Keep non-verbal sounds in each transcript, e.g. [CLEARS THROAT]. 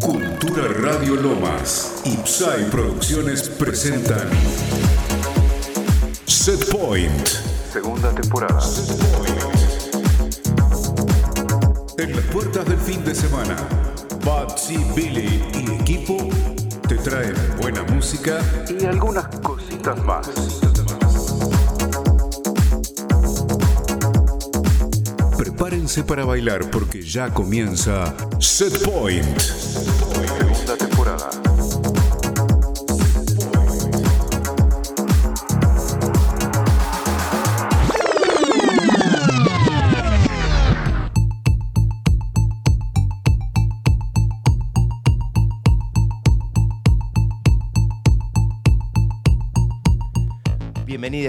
Cultura Radio Lomas Psy Producciones presentan Set Point. Segunda temporada. En las puertas del fin de semana, Batsy, Billy y equipo te traen buena música Y algunas cositas más. Prepárense para bailar porque ya comienza Set Point.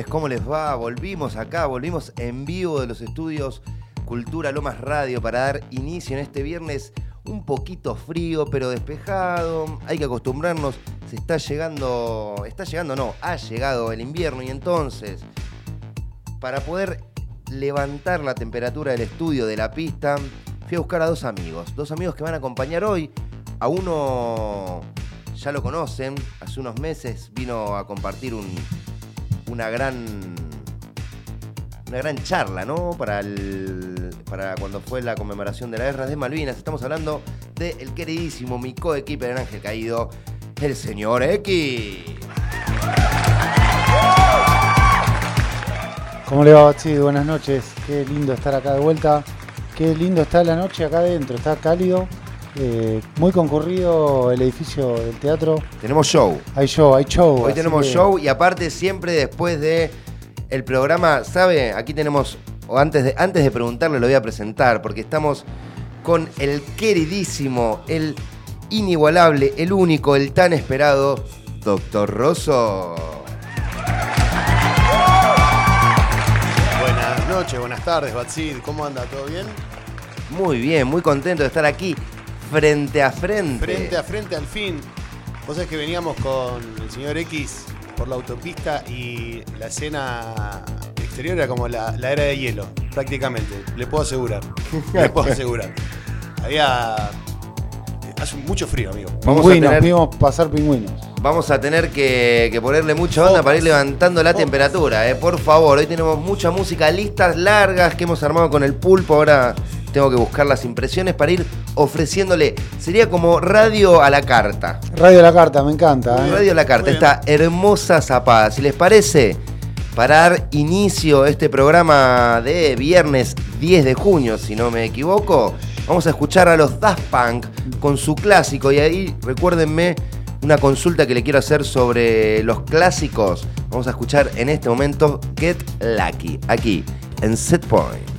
¿Cómo les va? Volvimos acá, volvimos en vivo de los estudios Cultura Lomas Radio para dar inicio en este viernes un poquito frío, pero despejado. Hay que acostumbrarnos, se está llegando, está llegando, no, ha llegado el invierno y entonces, para poder levantar la temperatura del estudio de la pista, fui a buscar a dos amigos, dos amigos que van a acompañar hoy. A uno ya lo conocen, hace unos meses vino a compartir un, una gran una gran charla, ¿no? Para el, para cuando fue la conmemoración de la guerra de Malvinas. Estamos hablando del queridísimo mi coequiper Ángel Caído, el señor X. ¿Cómo le va, Bachi? Buenas noches. Qué lindo estar acá de vuelta. Qué lindo está la noche acá adentro. Está cálido. Eh, muy concurrido el edificio del teatro. Tenemos show. Hay show, hay show. Hoy tenemos que- show y aparte siempre después de el programa, ¿sabe? Aquí tenemos, o antes de, antes de preguntarle lo voy a presentar, porque estamos con el queridísimo, el inigualable, el único, el tan esperado, Doctor Rosso. Buenas noches, buenas tardes, Batsid. ¿Cómo anda? ¿Todo bien? Muy bien, muy contento de estar aquí frente a frente. Frente a frente al fin. Vos sabés que veníamos con el señor X por la autopista y la escena exterior era como la, la era de hielo, prácticamente. Le puedo asegurar. Le puedo [LAUGHS] asegurar. Había. Hace mucho frío, amigo. Vamos a Pingüinos, tener- vimos pasar pingüinos. Vamos a tener que, que ponerle mucha onda para ir levantando la temperatura, eh. por favor. Hoy tenemos mucha música, listas largas que hemos armado con el pulpo. Ahora tengo que buscar las impresiones para ir ofreciéndole. Sería como radio a la carta. Radio La Carta, me encanta. ¿eh? Radio a la carta, esta hermosa zapada. Si les parece, para dar inicio a este programa de viernes 10 de junio, si no me equivoco, vamos a escuchar a los Daft Punk con su clásico. Y ahí recuérdenme una consulta que le quiero hacer sobre los clásicos. Vamos a escuchar en este momento Get Lucky, aquí en Set Point.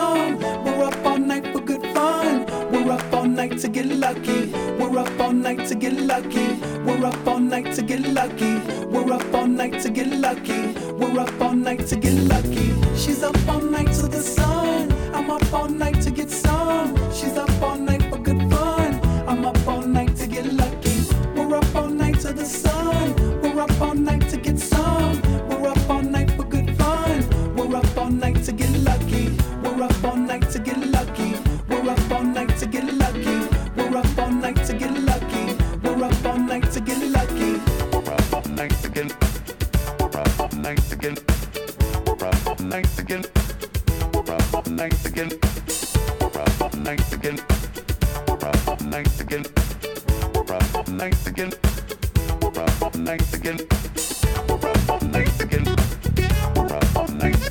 nice again. We're up nice again. We're up nice again. Nice again. We're up nice again.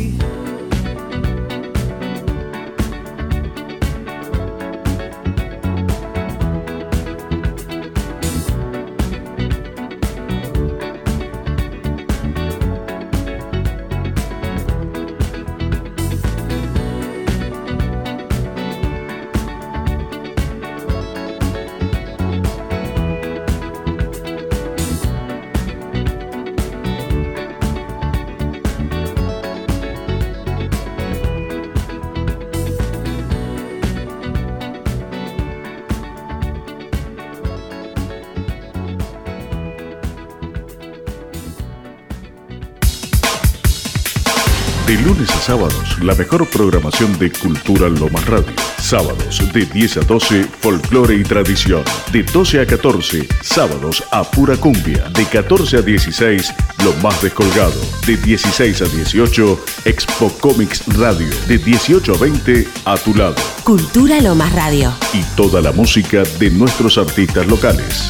la mejor programación de Cultura Lomas Radio. Sábados de 10 a 12, folclore y tradición. De 12 a 14, sábados a pura cumbia. De 14 a 16, lo más descolgado. De 16 a 18, Expo Comics Radio. De 18 a 20, a tu lado. Cultura Lomas Radio. Y toda la música de nuestros artistas locales.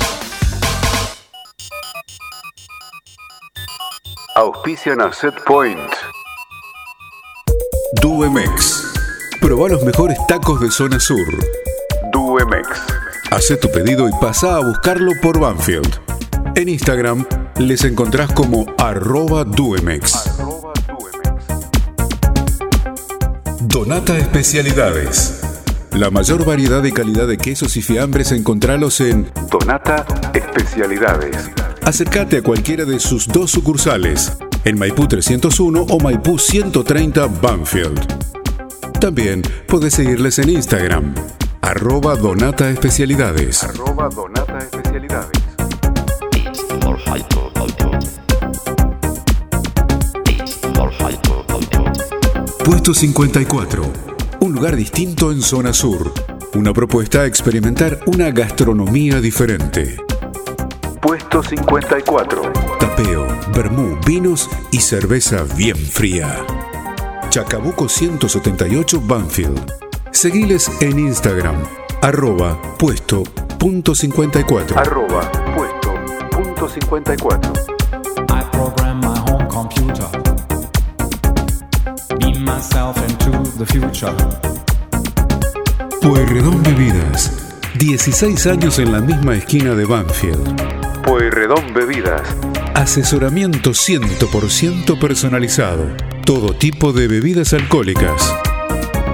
Auspicia a Set Point. Duemex. Proba los mejores tacos de zona sur. Duemex. Hace tu pedido y pasa a buscarlo por Banfield. En Instagram les encontrás como arroba Duemex. Donata Especialidades. La mayor variedad y calidad de quesos y fiambres encontralos en Donata Especialidades. Acércate a cualquiera de sus dos sucursales en Maipú 301 o Maipú 130 Banfield. También podés seguirles en Instagram, arroba Donata Especialidades. Arroba Donata Especialidades. Puesto 54. Un lugar distinto en zona sur. Una propuesta a experimentar una gastronomía diferente. Puesto 54. Tapeo, vermú, vinos y cerveza bien fría. Chacabuco 178 Banfield. Seguiles en Instagram, arroba puesto punto 54. Arroba puesto punto 54. I program my home computer. Beam myself into the future. Pueyrredón Bebidas. 16 años en la misma esquina de Banfield. Pueyrredón Bebidas. Asesoramiento 100% personalizado. Todo tipo de bebidas alcohólicas.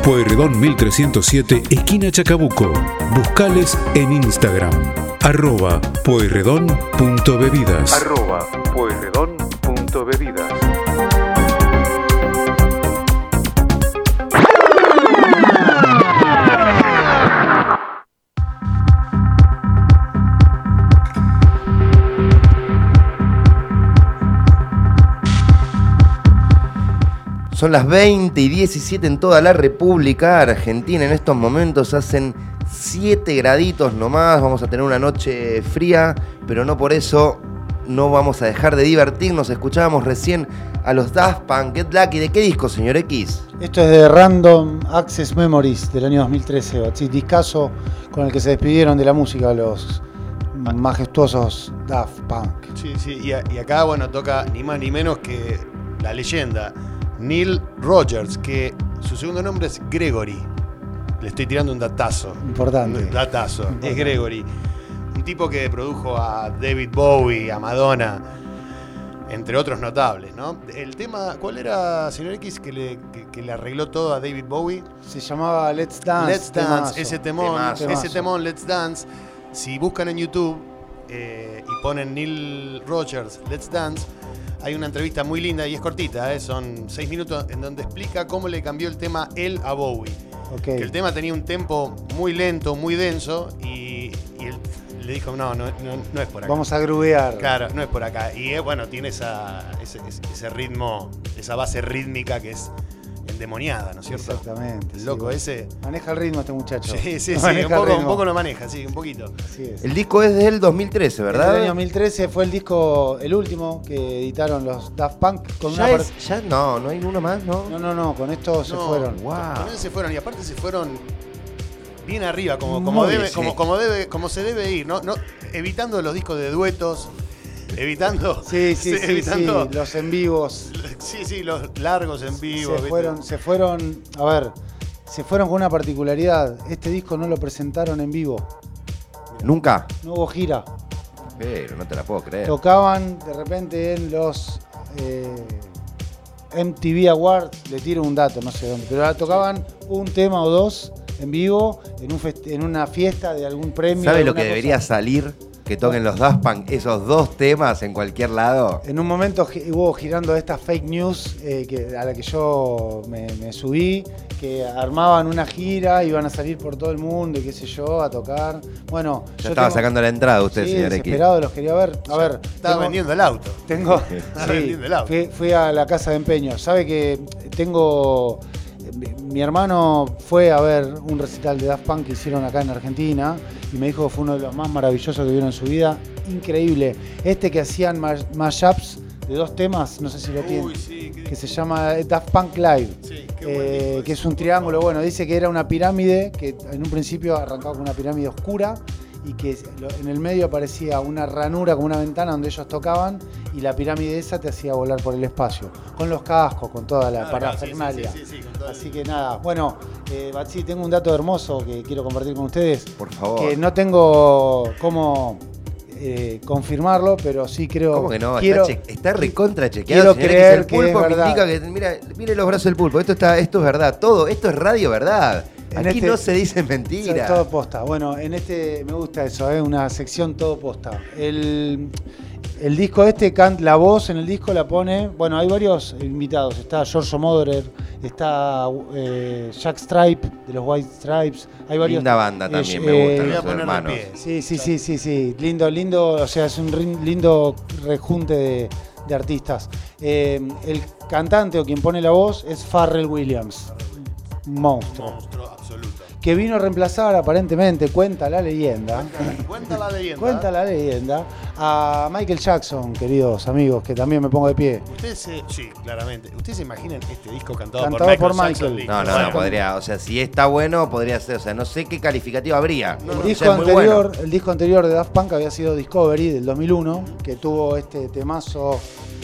Pueyrredón 1307, esquina Chacabuco. Buscales en Instagram. Arroba pueyrredón.bebidas. Arroba Son las 20 y 17 en toda la República Argentina. En estos momentos hacen 7 graditos nomás. Vamos a tener una noche fría, pero no por eso no vamos a dejar de divertirnos. Escuchábamos recién a los Daft Punk, Get Lucky. ¿De qué disco, señor X? Esto es de Random Access Memories del año 2013, Bachi, discazo con el que se despidieron de la música los majestuosos Daft Punk. Sí, sí, y, a- y acá, bueno, toca ni más ni menos que la leyenda, Neil Rogers, que su segundo nombre es Gregory. Le estoy tirando un datazo. Importante. Un datazo, Importante. es Gregory. Un tipo que produjo a David Bowie, a Madonna, entre otros notables, ¿no? El tema, ¿cuál era, señor X, que le, que- que le arregló todo a David Bowie? Se llamaba Let's Dance. Let's Dance, temazo. ese temón, Temazo. ese temón, Let's Dance. Si buscan en YouTube eh, y ponen Neil Rogers, Let's Dance, hay una entrevista muy linda y es cortita, eh, son seis minutos, en donde explica cómo le cambió el tema él a Bowie. Que el tema tenía un tempo muy lento, muy denso y, y él le dijo, no, no, no, no es por acá. Vamos a grubear. Claro, no es por acá. Y eh, bueno, tiene esa, ese ritmo, esa base rítmica que es endemoniada, ¿no es cierto? Exactamente. El loco ese. Maneja el ritmo este muchacho. Sí, sí, [LAUGHS] sí, un poco, un poco lo maneja, sí, un poquito. Así es. El disco es del 2013, ¿verdad? El año 2013 fue el disco, el último que editaron los Daft Punk con ya, una es- par- ya no, no hay uno más, ¿no? No, no, no, con esto se fueron. Wow. Con él se fueron y aparte se fueron bien arriba, como, como, debe, como debe, como se debe ir, ¿no? no evitando los discos de duetos, [LAUGHS] evitando. Sí, sí, [LAUGHS] sí, evitando. sí, los en vivos. Sí, sí, los largos en vivo. se ¿viste? fueron, se fueron, a ver, se fueron con una particularidad. Este disco no lo presentaron en vivo. Nunca. No hubo gira. Pero no te la puedo creer. Tocaban de repente en los eh, MTV Awards, le tiro un dato, no sé dónde, pero tocaban un tema o dos en vivo en, un en una fiesta de algún premio. ¿Sabe lo que cosa. debería salir? Que toquen los Daft Punk esos dos temas en cualquier lado. En un momento hubo girando esta fake news eh, que, a la que yo me, me subí, que armaban una gira, iban a salir por todo el mundo y qué sé yo, a tocar. Bueno, Ya yo estaba tengo- sacando la entrada usted, sí, señor desesperado, los quería ver. A ver, Estaba tengo- vendiendo el auto. Tengo. [LAUGHS] Sí, vendiendo el auto. fui, fui a la casa de empeño. Sabe que tengo. mi- Mi hermano fue a ver un recital de Daft Punk que hicieron acá en Argentina y me dijo que fue uno de los más maravillosos que vieron en su vida. Increíble. Este que hacían mash- mashups de dos temas, no sé si lo tienen, Uy, sí, que se llama Daft Punk Live. Sí, qué eh, disco que es un triángulo, bueno, dice que era una pirámide, que en un principio arrancaba con una pirámide oscura y que lo- en el medio aparecía una ranura como una ventana donde ellos tocaban y la pirámide esa te hacía volar por el espacio, con los cascos, con toda la Ah, claro, sí, sí, parafernalia. sí, sí, sí, el- Así que nada, bueno, eh, Batsi, tengo un dato hermoso que quiero compartir con ustedes, Por favor. que no tengo cómo eh, confirmarlo, pero sí creo. ¿Cómo que no? Quiero, está, está recontra chequeado. quiero creer X. El que pulpo es me verdad. indica que. Mira, mire los brazos del pulpo. Esto, está, esto es verdad. Todo. Esto es radio verdad. En Aquí este- no se dice mentira. todo posta. Bueno, en este me gusta eso, es una sección todo posta. El, el disco este, canta la voz en el disco la pone. Bueno, hay varios invitados. Está George Moderer, está eh, Jack Stripe de los White Stripes. Hay varios. Linda banda eh, también, eh, me Te gustan voy a los poner de hermanos. Sí, sí, sí, sí, sí. Lindo, lindo, o sea, es un rin- lindo rejunte de, de artistas. Eh, el cantante o quien pone la voz es Farrell Williams. Un monstruo. Monstruo absoluto. Que vino a reemplazar, aparentemente, cuenta la leyenda. Cuenta la leyenda. Cuenta la leyenda a Michael Jackson, queridos amigos, que también me pongo de pie. Ustedes se, sí, claramente. ¿Ustedes se imaginan este disco cantado, Cantado por por Michael, Jackson? Michael. No, no, no, podría. O sea, si está bueno, podría ser. O sea, no sé qué calificativo habría. el, O sea, disco anterior, bueno. el disco anterior de Daft Punk había sido Discovery del 2001, que tuvo este temazo One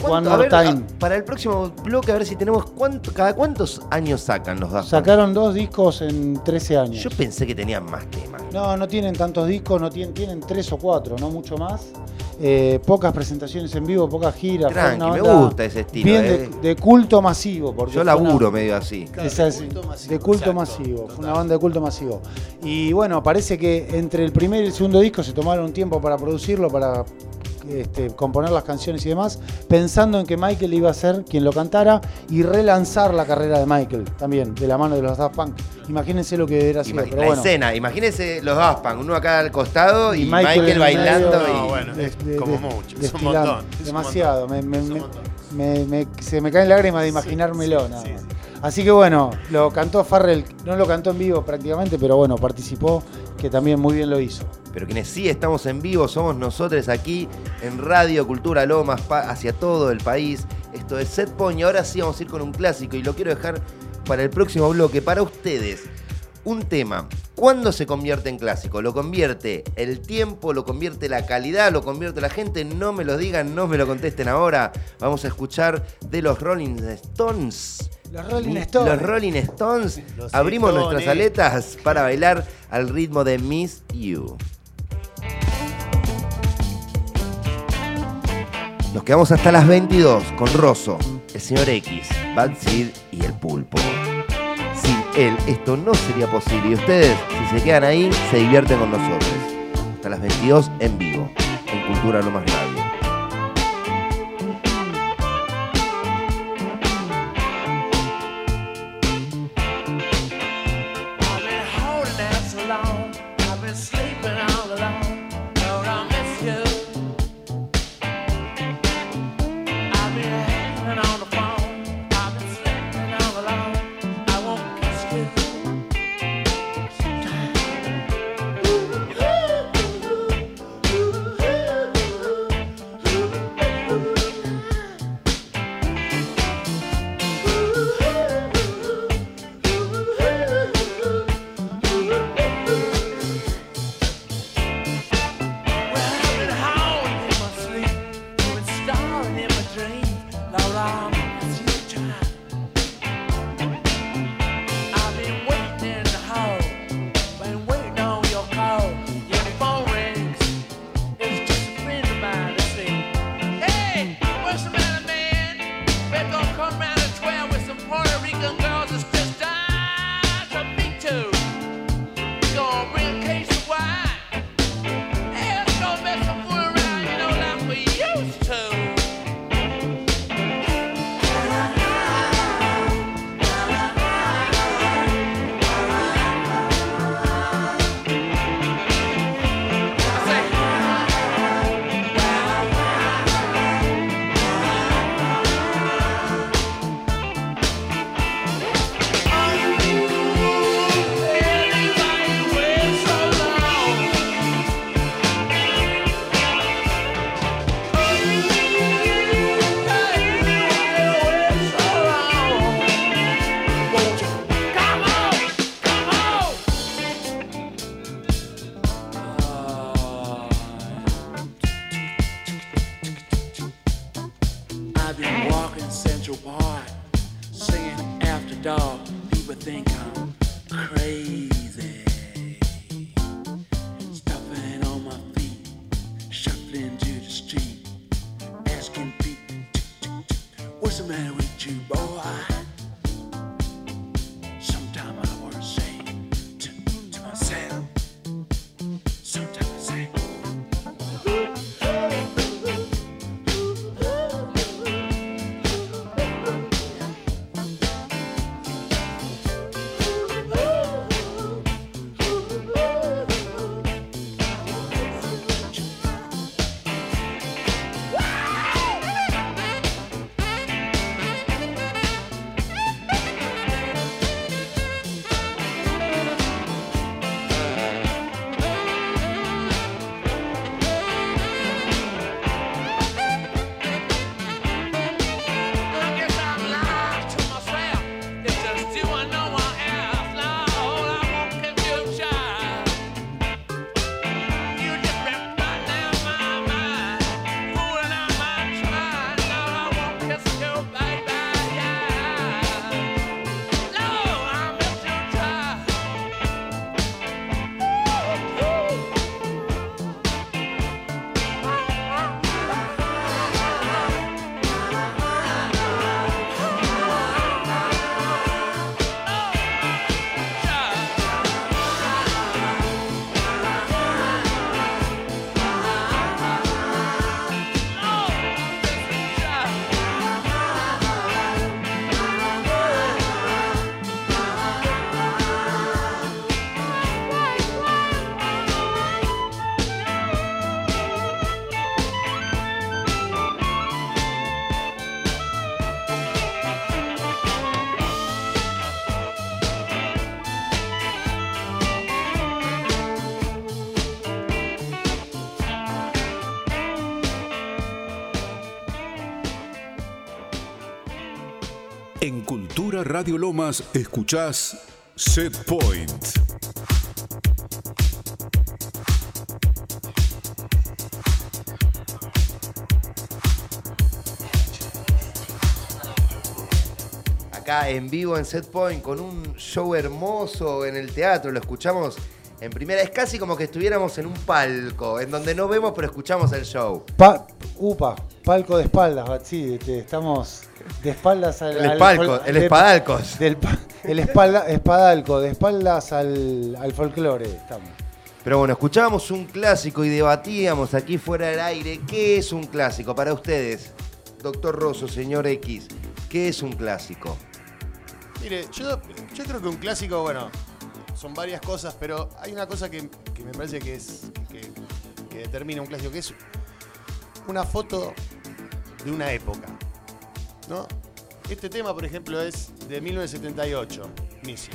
¿Cuánto? More A ver, Time. a- para el próximo bloque, a ver si tenemos. Cuánto, ¿Cada cuántos años sacan los Daft Punk? Sacaron dos discos en 13 años. Yo pensé que tenían más temas. No, no tienen tantos discos, no tienen, tienen tres o cuatro, no mucho más. Eh, pocas presentaciones en vivo, pocas giras. Tranqui, me gusta ese estilo, Bien eh. de, de culto masivo. Porque Yo fue una- laburo medio así. Claro, de culto masivo, de culto exacto, masivo, fue una banda de culto masivo. Y bueno, parece que entre el primer y el segundo disco se tomaron un tiempo para producirlo, para este, componer las canciones y demás, pensando en que Michael iba a ser quien lo cantara y relanzar la carrera de Michael también, de la mano de los Daft Punk. Imagínense lo que Ima- pero la bueno. escena, imagínense los Daft Punk, uno acá al costado y, Y Michael bailando. medio. y... No, bueno. es como mucho, es un montón, Demasiado, me- me- Es un me- montón. me- me- se me caen lágrimas de imaginármelo. nada sí, más. sí. Así que bueno, lo cantó Farrell, no lo cantó en vivo prácticamente, pero bueno, participó, que también muy bien lo hizo. Pero quienes sí estamos en vivo somos nosotros aquí en Radio Cultura Lomas hacia todo el país. Esto es Set Point y ahora sí vamos a ir con un clásico y lo quiero dejar para el próximo bloque. Para ustedes, un tema. ¿Cuándo se convierte en clásico? ¿Lo convierte el tiempo? ¿Lo convierte la calidad? ¿Lo convierte la gente? No me lo digan, no me lo contesten ahora. Vamos a escuchar de los Rolling Stones. Los Rolling Stones. Los Rolling Stones. Los Abrimos Stones. nuestras aletas para bailar al ritmo de Miss You. Nos quedamos hasta las 22 con Rosso, el señor X, Bad Seed y el pulpo. Sin él esto no sería posible y ustedes, si se quedan ahí, se divierten con nosotros. Hasta las 22 en vivo, en Cultura Lomas Radio. I've Radio Lomas escuchás Set Point. Acá en vivo en Set Point con un show hermoso en el teatro, lo escuchamos en primera. Es casi como que estuviéramos en un palco, en donde no vemos pero escuchamos el show. Pa- upa, palco de espaldas, sí, este, estamos de espaldas al. El al- espalco, el de- espadalcos. del el espalda, espadalco, de espaldas al, al folclore estamos. Pero bueno, escuchábamos un clásico y debatíamos aquí fuera del aire. ¿Qué es un clásico para ustedes? Doctor Rosso, señor X, ¿qué es un clásico? Mire, yo, yo creo que un clásico, bueno, son varias cosas, pero hay una cosa que, que me parece que es que, que determina un clásico, que es una foto de una época. ¿No? Este tema, por ejemplo, es de 1978, Miss You.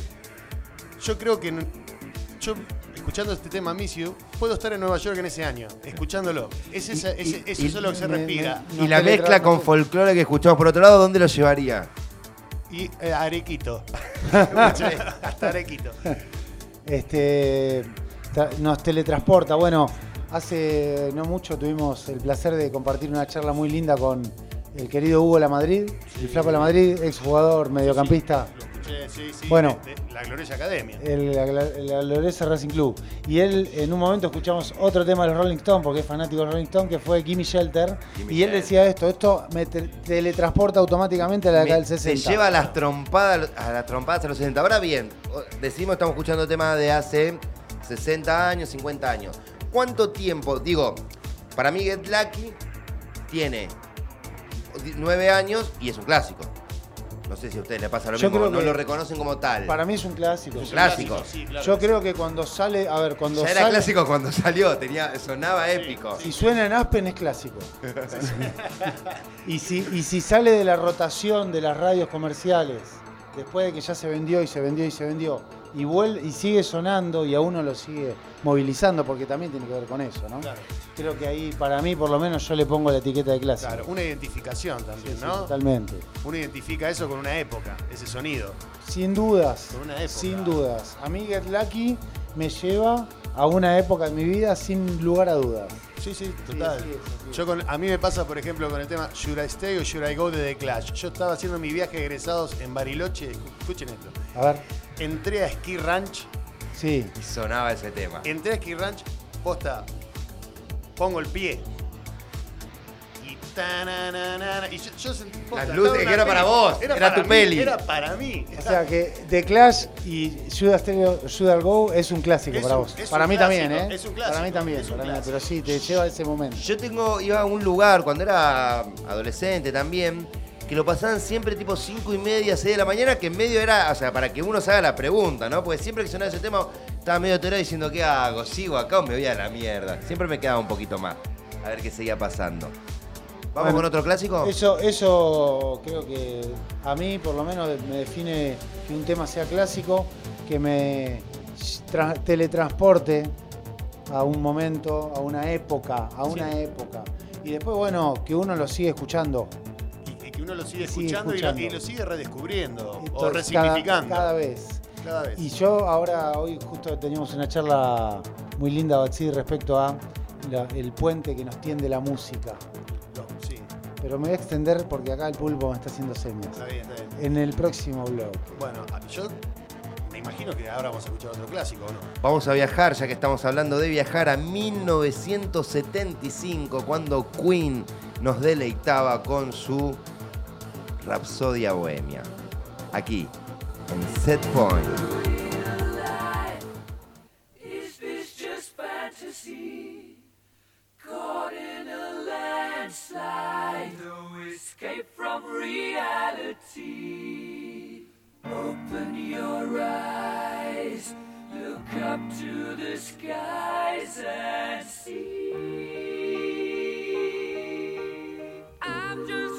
Yo creo que yo, escuchando este tema Miss You, puedo estar en Nueva York en ese año, escuchándolo. Es esa- Y- ese- y- eso y- es lo que se respira. me- Y la mezcla con folclore que escuchamos por otro lado, ¿dónde lo llevaría? Y eh, Arequito. [LAUGHS] Hasta Arequito. Este, nos teletransporta. Bueno, hace no mucho tuvimos el placer de compartir una charla muy linda con el querido Hugo La Madrid, el Flaco La Madrid, exjugador, mediocampista. Lo escuché, sí, sí. Bueno. de- de la Gloriosa Academia. El, el, el Gloriosa Racing Club. Y él, en un momento escuchamos otro tema de los Rolling Stones, porque es fanático de los Rolling Stones, que fue Gimme Shelter. Y él decía esto, esto me te- teletransporta automáticamente a la década del Me- 60. Se lleva a las trompadas a las trompadas a los 60. Ahora bien, decimos estamos escuchando temas de hace 60 años, 50 años. ¿Cuánto tiempo? Digo, para mí Get Lucky tiene 9 años y es un clásico. No sé si a ustedes les pasa lo Yo mismo, creo no que lo reconocen como tal. Para mí es un clásico. Un clásico. Sí, claro Yo creo que cuando sale, a ver, cuando ya era sale, clásico cuando salió, tenía, sonaba épico. si suena en Aspen es clásico. [LAUGHS] y, si, y si sale de la rotación de las radios comerciales, después de que ya se vendió y se vendió y se vendió, y, vuelve, y sigue sonando y a uno lo sigue movilizando, porque también tiene que ver con eso, ¿no? Claro. Creo que ahí, para mí, por lo menos, yo le pongo la etiqueta de clásico. Claro, una identificación también, Sí, sí, ¿no? Totalmente. Uno identifica eso con una época, ese sonido. Sin dudas, Con una época. sin dudas. A mí Get Lucky me lleva a una época de mi vida sin lugar a dudas. Sí, sí, total. sí, sí, sí. Yo con, a mí me pasa, por ejemplo, con el tema Should I Stay o Should I Go de The Clash. Yo estaba haciendo mi viaje de egresados en Bariloche. Escuchen esto. A ver, Entré a Ski Ranch. sí. Y sonaba ese tema. Entré a Ski Ranch, posta, pongo el pie. Y tananana, y yo, yo sentí, posta, Las luces, que era para vos, era para tu mí, peli. Era para mí. O sea que The Clash y Judas, Stereo- Judas Go es un clásico Es para un- vos. para mí también, ¿eh? es un para mí también, para mí, pero sí, te lleva a ese momento. Yo tengo, iba a un lugar cuando era adolescente también, que lo pasaban siempre tipo 5 y media, 6 de la mañana, que en medio era, o sea, para que uno se haga la pregunta, ¿no? Porque siempre que sonaba ese tema, estaba medio atorado diciendo, ¿qué hago? ¿Sigo acá o me voy a la mierda? Siempre me quedaba un poquito más, a ver qué seguía pasando. ¿Vamos Bueno, con otro clásico? Eso, eso creo que a mí por lo menos me define que un tema sea clásico, que me tra- teletransporte a un momento, a una época, a una época. Y después, bueno, que uno lo sigue escuchando. Que uno lo sigue Sigue escuchando, y lo- escuchando. Y, lo, sigue redescubriendo Esto o es resignificando. Cada, cada vez. Cada vez. Y yo ahora, hoy justo teníamos una charla muy linda, Batsi, respecto a la- el puente que nos tiende la música. No, sí, Pero me voy a extender porque acá el pulpo me está haciendo señas. está bien, está bien. En el próximo blog. Bueno, a- yo me imagino que ahora vamos a escuchar otro clásico, ¿o no? Vamos a viajar, ya que estamos hablando de viajar, a 1975, cuando Queen nos deleitaba con su Rapsodia Bohemia. Aquí, en Set Point. Open your eyes, look up to the skies and see. I'm just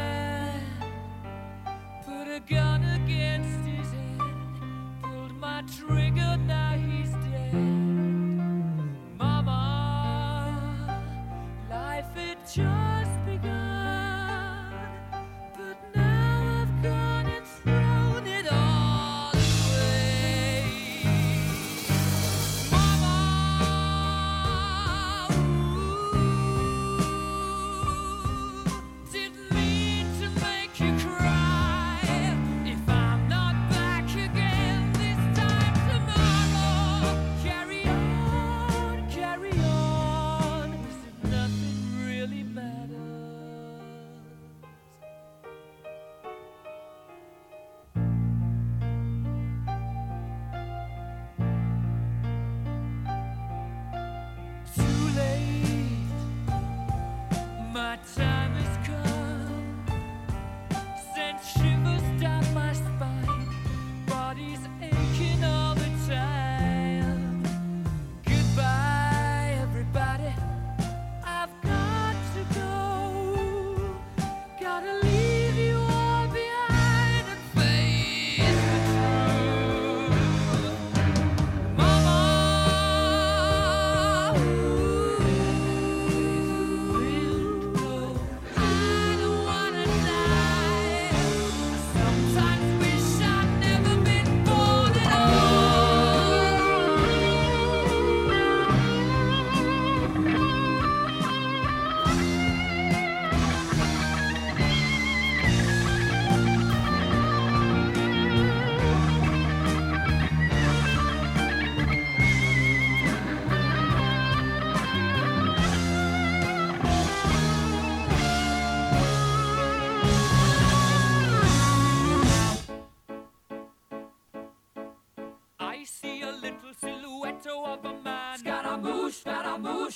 gun against his head, pulled my trigger, now he's dead. Mama, life had just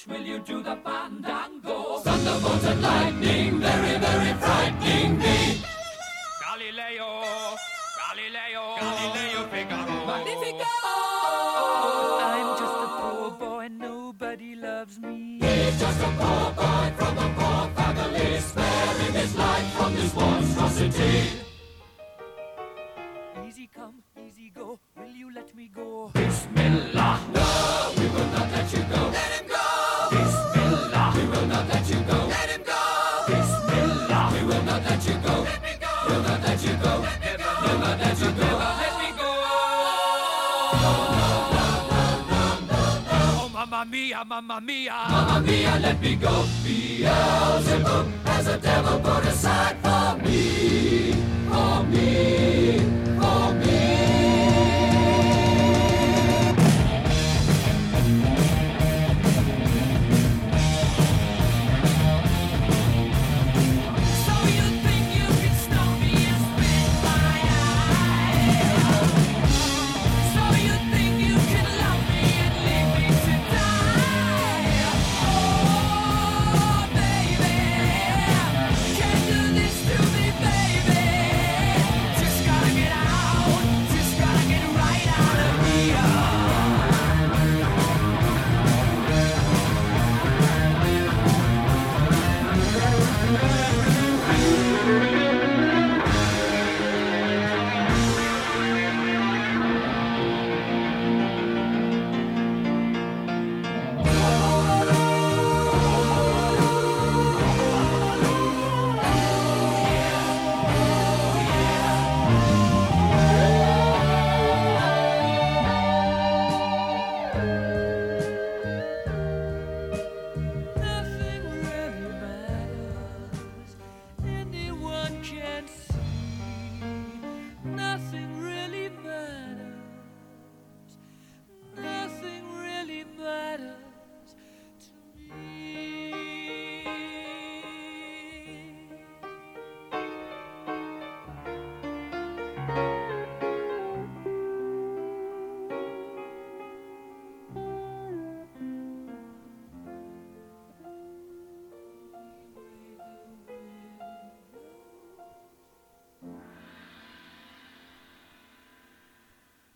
will you do the mamma mia. Mamma mia, let me go. Beelzebub has a devil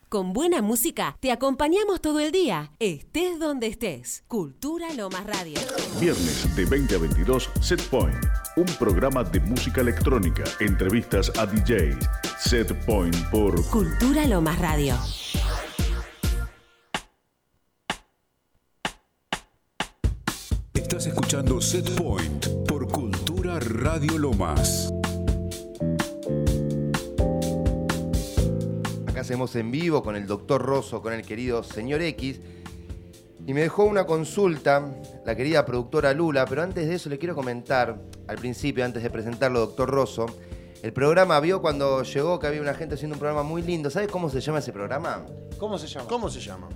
Con buena música te acompañamos todo el día, estés donde estés. Cultura Lomas Radio. Viernes de 20 a 22, Set Point. Un programa de música electrónica, entrevistas a DJs. Set Point por Cultura Lomas Radio. Estás escuchando Set Point por Cultura Radio Lomas. Hacemos en vivo con el doctor Rosso, con el querido señor X. Y me dejó una consulta la querida productora Lula, pero antes de eso le quiero comentar, al principio, antes de presentarlo, doctor Rosso, el programa vio cuando llegó que había una gente haciendo un programa muy lindo. ¿Sabes cómo se llama ese programa? ¿Cómo se llama? ¿Cómo se llama?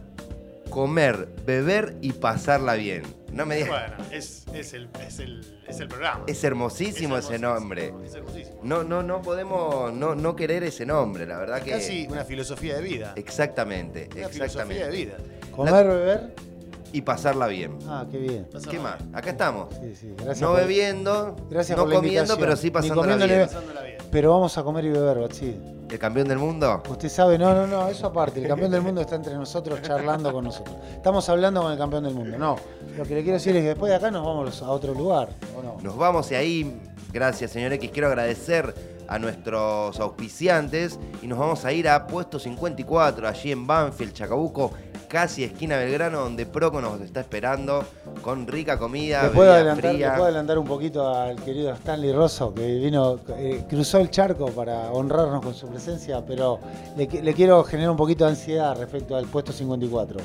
Comer, beber y pasarla bien. No me digas. Bueno, es, es, el, es, el, es el programa. Es hermosísimo Es ese nombre. Es hermosísimo. No, no, no podemos no, no querer ese nombre, la verdad que. Casi una filosofía de vida. Exactamente, Una exactamente. filosofía de vida. Comer, beber. Y pasarla bien. Ah, qué bien. ¿Qué más? Acá estamos. Sí, sí, gracias no por- bebiendo, Gracias no por comiendo, pero sí pasándola comiendo ni bien. Pero vamos a comer y beber, Batsy. ¿El campeón del mundo? Usted sabe, no, no, no, eso aparte. El campeón del mundo está entre nosotros charlando con nosotros. Estamos hablando con el campeón del mundo. No, lo que le quiero decir es que después de acá nos vamos a otro lugar, ¿o no? Nos vamos y ahí, gracias señor X, quiero agradecer a nuestros auspiciantes y nos vamos a ir a puesto 54, allí en Banfield, Chacabuco, casi esquina Belgrano, donde Proco nos está esperando con rica comida, ¿Le puedo, adelantar, le fría. puedo adelantar un poquito al querido Stanley Rosso, que vino, eh, cruzó el charco para honrarnos con su presencia, pero le, le quiero generar un poquito de ansiedad respecto al puesto 54.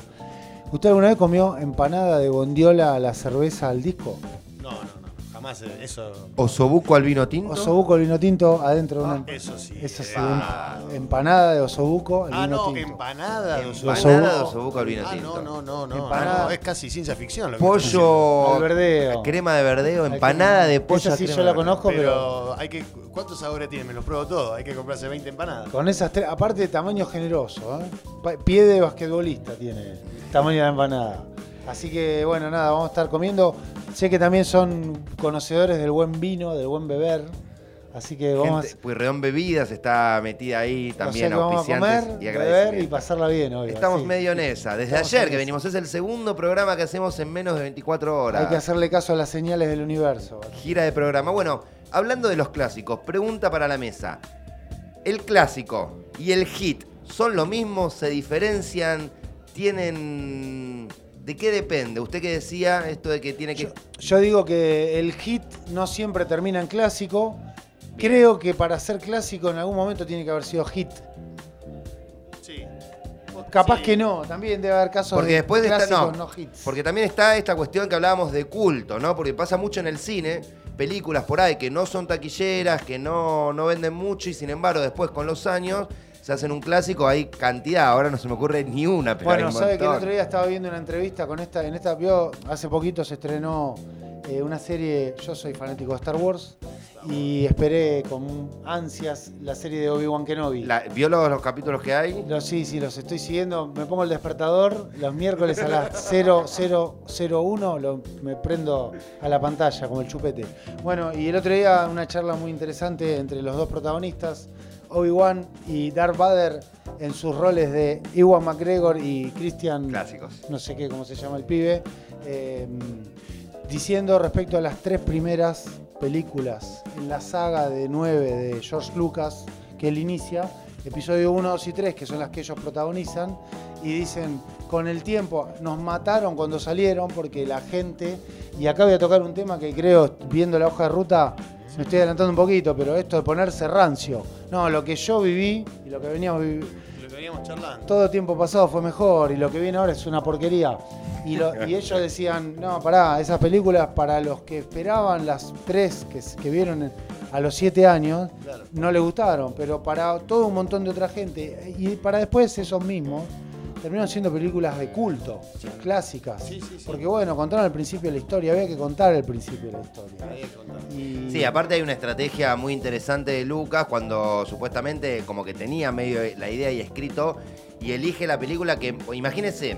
¿Usted alguna vez comió empanada de bondiola a la cerveza al disco? No, no. Jamás eh, eso. Osobuco al vino tinto. Osobuco el vino tinto adentro de una. Eso sí. Eso sí, Ah. em- empanada de osobuco el Ah, vino no, tinto. empanada de Empanada osobuco. de osobuco al vino Ah, tinto. no, no, no, no. Empanada. Ah, no, es casi ciencia ficción lo que Pollo, Al verdeo. crema de verdeo, que- empanada de pollo. Esa sí crema yo la conozco, pero, Pero hay que. ¿Cuántos sabores tiene? Me los pruebo todos. Hay que comprarse 20 empanadas. con esas tres, aparte de tamaño generoso, ¿eh? Pie de basquetbolista tiene tamaño de la empanada. Así que bueno, nada, vamos a estar comiendo. Sé que también son conocedores del buen vino, del buen beber. Así que vamos Gente, Pueyrredón Bebidas está metida ahí también, auspiciantes comer, y beber y pasarla bien hoy. Estamos así. medio en esa. Desde Estamos ayer que venimos, es el segundo programa que hacemos en menos de 24 horas. Hay que hacerle caso a las señales del universo. Gira de programa. Bueno, hablando de los clásicos, pregunta para la mesa. ¿El clásico y el hit son lo mismo? ¿Se diferencian? ¿Tienen... ¿De qué depende? Usted que decía esto de que tiene que... Yo digo que el hit no siempre termina en clásico. Creo que para ser clásico en algún momento tiene que haber sido hit. Sí. capaz Sí. que no, también debe haber casos Porque de después está, clásicos no, no hits. porque también está esta cuestión que hablábamos de culto, ¿no? Porque pasa mucho en el cine, películas por ahí que no son taquilleras, que no, no venden mucho y sin embargo después con los años se hacen un clásico, hay cantidad, ahora no se me ocurre ni una, pero Bueno, un sabe que el otro día estaba viendo una entrevista con esta, en esta, vio, hace poquito se estrenó eh, una serie, yo soy fanático de Star Wars, y esperé con ansias la serie de Obi-Wan Kenobi. La- ¿Vio los, los capítulos que hay? Los- sí, sí, los estoy siguiendo. Me pongo el despertador los miércoles a las [LAUGHS] 0001, lo- me prendo a la pantalla como el chupete. Bueno, y el otro día una charla muy interesante entre los dos protagonistas, Obi-Wan y Darth Vader, en sus roles de Ewan McGregor y Christian. Clásicos. No sé qué, cómo se llama el pibe. eh, diciendo respecto a las tres primeras películas en la saga de nueve de George Lucas que él inicia, episodio 1, 2 y 3, que son las que ellos protagonizan, y dicen, con el tiempo nos mataron cuando salieron porque la gente, y acá voy a tocar un tema que creo, viendo la hoja de ruta, me estoy adelantando un poquito, pero esto de ponerse rancio. No, lo que yo viví y lo que veníamos viviendo Lo que veníamos charlando. todo tiempo pasado fue mejor y lo que viene ahora es una porquería. Y, lo- [LAUGHS] y ellos decían, no, pará, esas películas para los que esperaban las tres que, vieron a los siete años, Claro. no le gustaron, pero para todo un montón de otra gente, y para después esos mismos, terminaron siendo películas de culto, clásicas. Sí, sí, sí. Porque bueno, contaron el principio de la historia, había que contar el principio de la historia. Hay que contar. Y- Sí, aparte hay una estrategia muy interesante de Lucas cuando supuestamente como que tenía medio la idea y escrito y elige la película que, imagínense,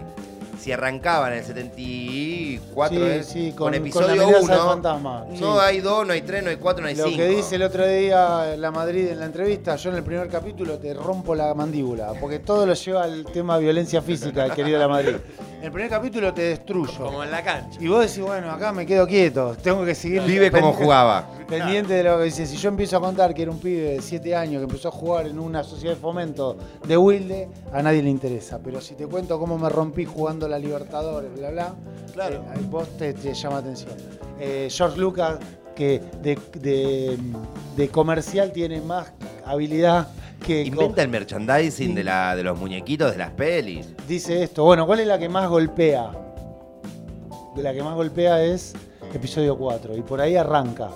si arrancaban en el 74 Sí, ¿eh? sí, con, con- episodio la amenaza del 1, fantasma, no sí. hay 2, no hay 3, no hay 4, no hay Lo 5. que dice el otro día la Madrid en la entrevista, yo en el primer capítulo te rompo la mandíbula, porque todo lo lleva al tema de violencia física, el querido la Madrid. En el primer capítulo te destruyo. Como en la cancha. Y vos decís, bueno, acá me quedo quieto, tengo que seguir. Vive como jugaba. Pendiente de lo que dice. Si yo empiezo a contar que era un pibe de 7 años que empezó a jugar en una sociedad de fomento de Wilde, a nadie le interesa. Pero si te cuento cómo me rompí jugando la Libertadores, bla, bla, Claro. eh, ahí vos te, te llama atención. Eh, George Lucas, que de, de- de comercial tiene más habilidad que. Inventa el merchandising de, la, de los muñequitos de las pelis. Dice esto. Bueno, ¿cuál es la que más golpea? De la que más golpea es episodio 4 y por ahí arranca.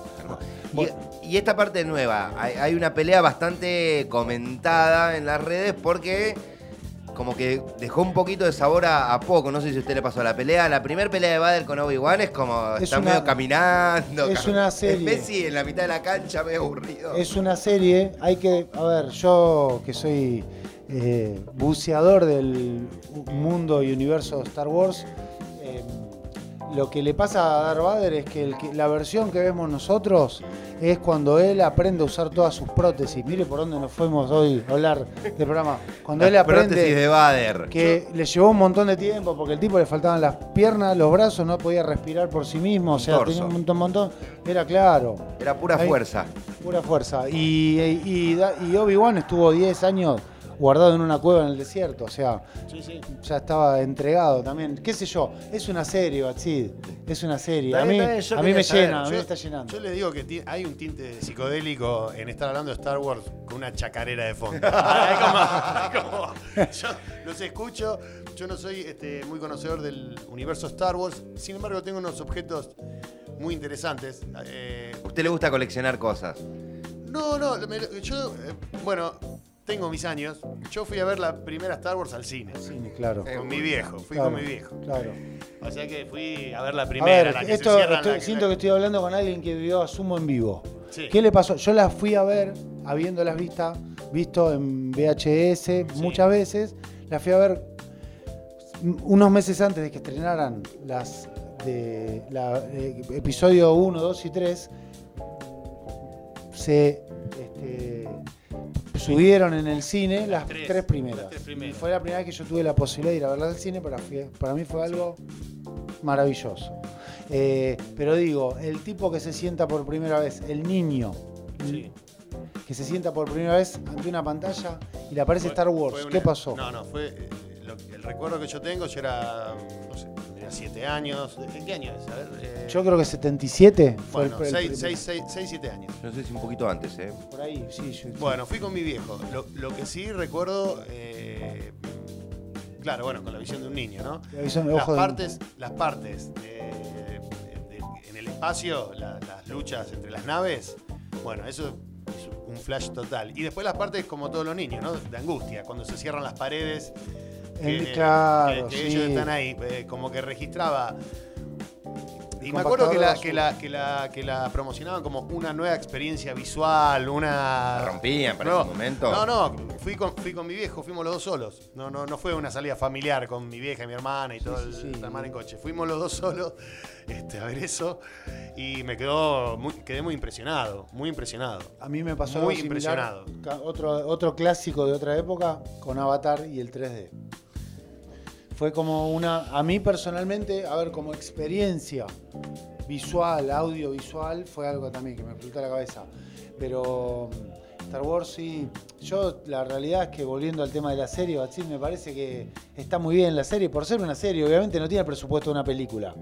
Y, y esta parte nueva, hay, hay una pelea bastante comentada en las redes porque como que dejó un poquito de sabor a, a poco. No sé si a usted le pasó la pelea. La primera pelea de Vader con Obi-Wan es como Es está una- medio caminando. es cam- una serie. Es [LAUGHS] Messi en la mitad de la cancha, medio aburrido. Es una serie, hay que, a ver, yo que soy eh, buceador del mundo y universo de Star Wars, lo que le pasa a Darth Vader es que, el que- la versión que vemos nosotros es cuando él aprende a usar todas sus prótesis. Mire por dónde nos fuimos hoy a hablar del programa. Cuando Las él aprende prótesis de Vader. que le llevó un montón de tiempo porque el tipo le faltaban las piernas, los brazos, no podía respirar por sí mismo, o sea, torso. tenía un montón, montón. Era claro. Era pura Ahí- fuerza. Pura fuerza. Y, y, da- y Obi-Wan estuvo 10 años guardado en una cueva en el desierto. O sea, Sí, sí. ya estaba entregado también. ¿Qué sé yo? Es una serie, Batsid. Es una serie. Está A mí, a mí me saber. llena, a mí me está llenando. Yo les digo que hay un tinte psicodélico en estar hablando de Star Wars con una chacarera de fondo. [LAUGHS] Como- yo los escucho, yo no soy este, muy conocedor del universo Star Wars, sin embargo tengo unos objetos muy interesantes. Eh, ¿A usted le gusta coleccionar cosas? no, no, me- yo, eh, bueno, tengo mis años. Yo fui a ver la primera Star Wars al cine. Cine, claro. Con mi viejo, fui Claro, con mi viejo. Claro. O sea que fui a ver la A primera, ver, la que esto, se cierra estoy- la- siento que estoy hablando con alguien que vio a Sumo en vivo. Sí. ¿Qué le pasó? Yo las fui a ver, habiéndolas vista, visto en VHS muchas veces. Las fui a ver unos meses antes de que estrenaran las de la, eh, episodio 1, 2 y 3. Se este, subieron en el cine las tres, tres, primeras. las tres primeras. Y fue la primera vez que yo tuve la posibilidad de ir a verlas al cine, para, mí fue algo maravilloso. Eh, pero digo, el tipo que se sienta por primera vez, el niño, Sí. que se sienta por primera vez ante una pantalla y le aparece Fue- Star Wars, una- ¿qué pasó? No, no, fue. eh, lo- el recuerdo que yo tengo, yo era. No sé, tenía 7 años. ¿En qué año es? A ver. eh, Yo creo que 77 fue Bueno, el, el 6, primer- 7 años. No sé si un poquito antes, ¿eh? Por ahí, sí. yo- Bueno, fui con mi viejo. Lo, lo que sí recuerdo, eh, Claro, bueno, con la visión de un niño, ¿no? La visión de las de- partes, las partes de- de- de- en el espacio, la- las luchas entre las naves, bueno, eso es un flash total. Y después las partes como todos los niños, ¿no? De angustia, cuando se cierran las paredes. El- claro, que- que sí. ellos están ahí, eh, como que registraba. Y me acuerdo que la, compactador que, la, que, la, que la promocionaban como una nueva experiencia visual, una. La rompían para no, ese momento. No, no, fui con, fui con mi viejo, fuimos los dos solos. No, no, no fue una salida familiar con mi vieja y mi hermana y todo el sí. la hermana en coche. Fuimos los dos solos [LAUGHS] este, a ver eso y me quedó muy, quedé muy impresionado, muy impresionado. A mí me pasó Muy algo impresionado. otro clásico de otra época con Avatar y el 3D. Fue como una. A mí personalmente, a ver, como experiencia visual, audiovisual, fue algo también que me explotó la cabeza. Pero mm, Star Wars sí. Yo, la realidad es que volviendo al tema de la serie, Batsil, me parece que está muy bien la serie. Por ser una serie, obviamente no tiene el presupuesto de una película.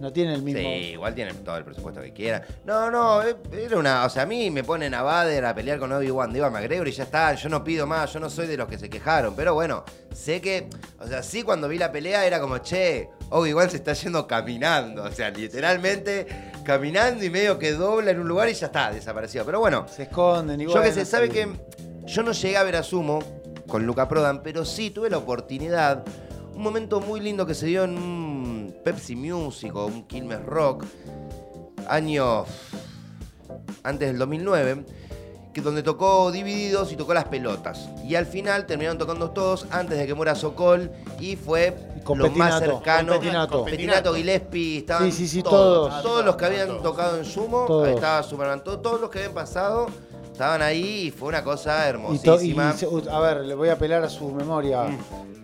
No tiene el mismo. Sí, igual tienen todo el presupuesto que quieran. No, no, eh, era una. O sea, a mí me ponen a Vader a pelear con Obi-Wan de Ivan McGregor y ya está. Yo no pido más, yo no soy de los que se quejaron. Pero bueno, sé que. O sea, sí, cuando vi la pelea era como, che, Obi-Wan se está yendo caminando. O sea, literalmente caminando y medio que dobla en un lugar y ya está, desapareció. Pero bueno, Se esconden igual. yo que sé, sabe que yo no llegué a ver a Sumo con Luca Prodan, pero sí tuve la oportunidad, un momento muy lindo que se dio en un Pepsi Music o un Quilmes Rock, año antes del 2009, que donde tocó Divididos y tocó las pelotas. Y al final terminaron tocando todos antes de que muera Sokol y fue con lo más cercano. con Petinato. Petinato, Gillespie, estaban Sí, sí, sí, todos. todos. Todos los que habían tocado en Sumo, Todos. estaba Superman, to- todos los que habían pasado estaban ahí y fue una cosa Y to- y hermosísima. a ver, le voy a apelar a su memoria.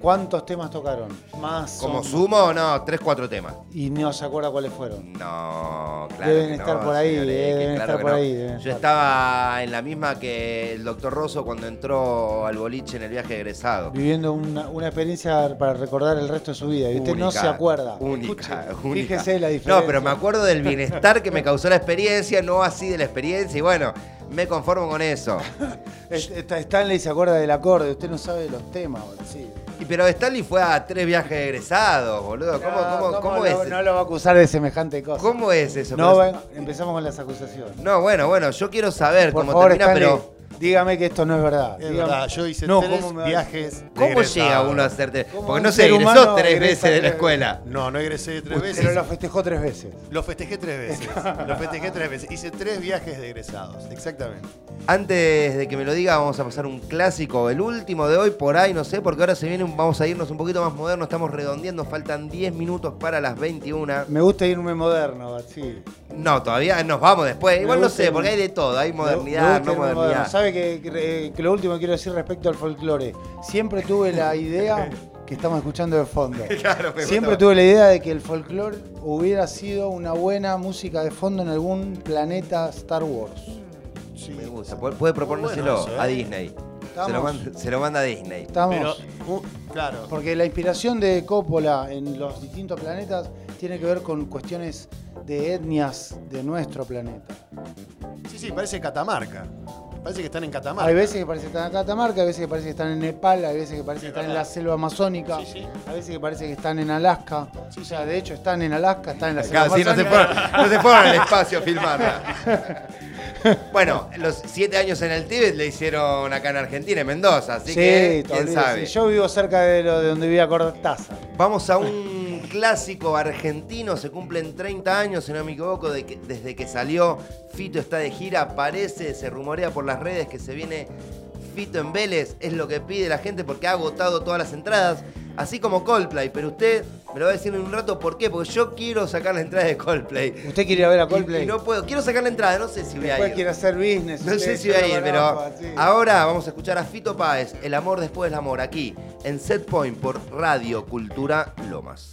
¿Cuántos temas tocaron? Más. Mm. Como son- Sumo, no, tres, cuatro temas. Y no se acuerda cuáles fueron. No, claro. Deben que estar no, por ahí, X, deben claro estar por no. ahí, deben Yo estar. estaba en la misma que el doctor Rosso cuando entró al boliche en el viaje egresado. Viviendo una, una experiencia para recordar el resto de su vida. Y usted no se acuerda. Única, Escuche, única. Fíjese la diferencia. No, pero me acuerdo del bienestar que me causó la experiencia, no así de la experiencia, y bueno, me conformo con eso. [LAUGHS] Stanley se acuerda del acorde. Usted no sabe de los temas, sí. Y pero Stanley fue a tres viajes egresados, boludo. ¿Cómo, No, cómo, cómo lo- es? No lo va a acusar de semejante cosa. ¿Cómo es eso? No, Pero- empezamos con las acusaciones. No, bueno, bueno, yo quiero saber Por cómo favor, termina, Stanley, pero dígame que esto no es verdad. Es Dígame- verdad, yo hice No, tres ¿cómo me va a- viajes. ¿cómo llega uno a hacer tres? ¿Cómo Porque no se egresó tres veces de la escuela. No, no egresé tres veces. Pero lo festejó tres veces. Lo festejé tres veces. [LAUGHS] Lo festejé tres veces. Hice tres viajes de egresados, exactamente. Antes de que me lo diga, vamos a pasar un clásico, el último de hoy, por ahí, no sé, porque ahora se viene, un- vamos a irnos un poquito más moderno, estamos redondeando, faltan 10 minutos para las 21. Me gusta irme moderno, sí. No, todavía nos vamos después. Igual no sé, porque hay de todo, hay modernidad, me gusta no irme modernidad. ¿Sabe que, que- que lo último que quiero decir respecto al folclore? Siempre tuve la idea que estamos escuchando de fondo. [LAUGHS] Claro, Siempre tuve la idea de que el folclore hubiera sido una buena música de fondo en algún planeta Star Wars. Me gusta, puede, puede proponérselo Bueno ¿eh? a Disney. Se lo, manda, se lo manda a Disney. Estamos. Pero, uh, claro. Porque la inspiración de Coppola en los distintos planetas tiene que ver con cuestiones de etnias de nuestro planeta. Sí, sí, parece Catamarca. Parece que están en Catamarca. Hay veces que parece que están en Catamarca, hay veces que parece que están en Nepal, hay veces que parece que Es están en la selva amazónica, Sí, sí. hay veces que parece que están en Alaska. o sea, de hecho están en Alaska, están en la selva sí, no se, amazónica. fueron, no se fueron al espacio a filmarla. [LAUGHS] Bueno, los siete años en el Tíbet le hicieron acá en Argentina, en Mendoza, así Sí, que quién sabe. Yo vivo cerca de, lo, de donde vivía Cortázar. Vamos a un clásico argentino, se cumplen 30 años, si no me equivoco, de que- desde que salió Fito está de gira, parece, se rumorea por las redes que se viene Fito en Vélez, es lo que pide la gente porque ha agotado todas las entradas, así como Coldplay, pero usted me lo va a decir en un rato por qué, porque yo quiero sacar la entrada de Coldplay. ¿Usted quiere ir a ver a Coldplay? Y, no puedo, quiero sacar la entrada, no sé si voy a Después ir. quiere hacer business. No sé si voy a ir, pero ahora vamos a escuchar a Fito Páez, El amor después del amor, aquí en Set Point por Radio Cultura Lomas.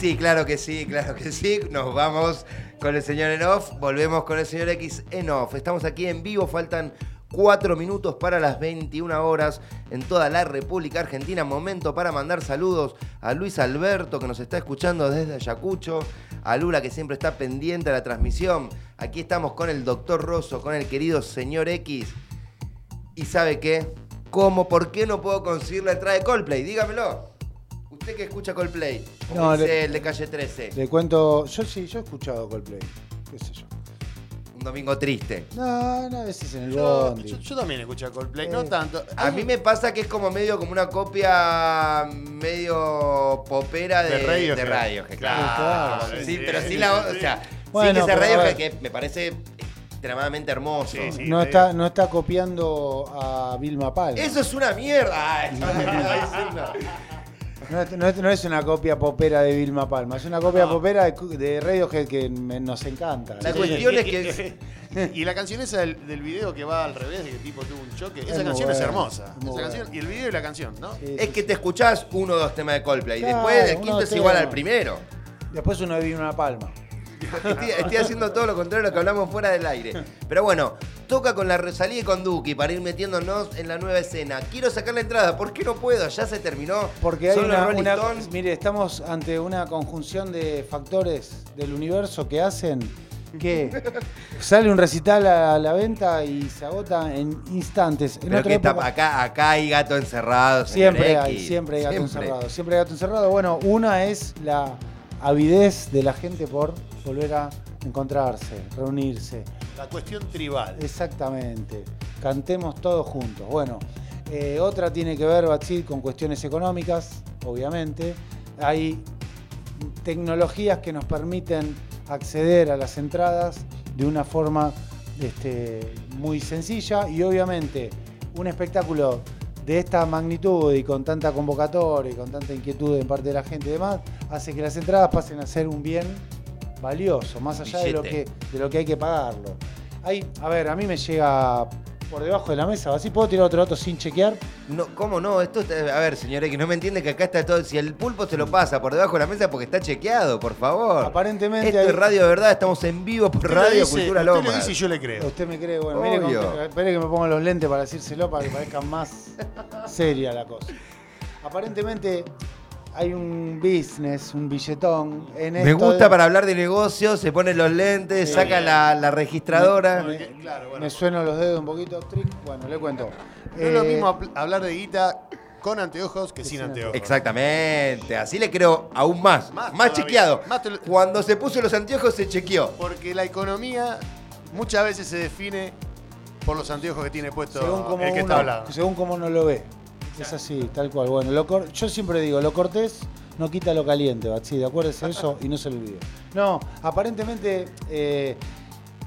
Sí, claro que sí, claro que sí. Nos vamos con el señor en off, volvemos con el señor X en off. Estamos aquí en vivo, faltan cuatro minutos para las 21 horas en toda la República Argentina. Momento para mandar saludos a Luis Alberto que nos está escuchando desde Ayacucho, a Lula que siempre está pendiente de la transmisión. Aquí estamos con el doctor Rosso, con el querido señor X. ¿Y sabe qué? ¿Cómo? ¿Por qué no puedo conseguir la entrada de Coldplay? Dígamelo. Usted que escucha Coldplay, No, dice le- el de calle 13. Le cuento, yo sí, yo he escuchado Coldplay, qué sé yo. Un domingo triste. No, no, a veces en el Yo, bondi. yo- yo también escuché Coldplay, Eh, no tanto. A mí me pasa que es como medio como una copia medio popera de, De Radiohead. de Radiohead, Claro, claro. sí, Sí, sí, pero sí, sí la, sí. o sea, Bueno, sí que ese pero a Radiohead ver. que me parece extremadamente hermoso. Sí, sí. no, está, no está copiando a Vilma Palma. Eso es una mierda. Ay, [LAUGHS] No, es- no es, no es una copia popera de Vilma Palma, es una copia No. popera de, de Radiohead que me- nos encanta. La cuestión y- es que- Y, [LAUGHS] y la canción esa del, del video que va al revés, de que el tipo tuvo un choque, esa canción es hermosa. Esa canción, y el video y la canción, ¿no? Sí, es sí, que te escuchás uno o dos temas de Coldplay. Claro, Después el quinto es tema. igual al primero. Después uno de Vilma Palma. [LAUGHS] Estoy, estoy haciendo todo lo contrario a lo que hablamos fuera del aire. Pero bueno, toca con la Rosalía y con Duki para ir metiéndonos en la nueva escena. Quiero sacar la entrada. ¿Por qué no puedo? Ya se terminó. Porque hay una, Rolling una- Stones. Mire, estamos ante una conjunción de factores del universo que hacen que [LAUGHS] sale un recital a la venta y se agota en instantes. En Pero que está- acá, acá hay gato encerrado. Siempre hay, siempre hay gato Siempre. encerrado. Siempre hay gato encerrado. Bueno, una es la avidez de la gente por volver a encontrarse, reunirse. La cuestión tribal. Exactamente. Cantemos todos juntos. Bueno, eh, otra tiene que ver, Batsid, con cuestiones económicas, obviamente. Hay tecnologías que nos permiten acceder a las entradas de una forma este, muy sencilla y obviamente un espectáculo de esta magnitud y con tanta convocatoria y con tanta inquietud en parte de la gente y demás, hace que las entradas pasen a ser un bien valioso, más allá de lo, que, de lo que hay que pagarlo. Hay, a ver, a mí me llega por debajo de la mesa, así puedo tirar otro dato sin chequear. No, ¿Cómo no? Esto está- a ver, señor X, no me entiende que acá está todo. Si el pulpo se lo pasa por debajo de la mesa porque está chequeado, por favor. Aparentemente Esto hay- es radio de verdad, estamos en vivo por Usted Radio dice- Cultura usted lo Loma. dice y yo le creo. Usted me cree, bueno, mire, con- espere que me ponga los lentes para decírselo para que parezca más seria la cosa. [LAUGHS] Aparentemente hay un business, un billetón en Me esto gusta de- para hablar de negocios, se pone los lentes, Sí. saca la, la registradora. Me, me suenan los dedos un poquito, trick. Bueno, le cuento. No es lo Eh, mismo hablar de guita con anteojos que sin sin anteojos. Exactamente, así le creo aún más, más, Más todavía. chequeado. Más lo- Cuando se puso los anteojos se chequeó. Porque la economía muchas veces se define por los anteojos que tiene puesto según como el que uno, está hablando. según como uno lo ve. Es así, tal cual. Bueno, yo siempre digo, lo cortés no quita lo caliente, Batsidi, acuérdese de eso y no se lo olvide. No, aparentemente eh,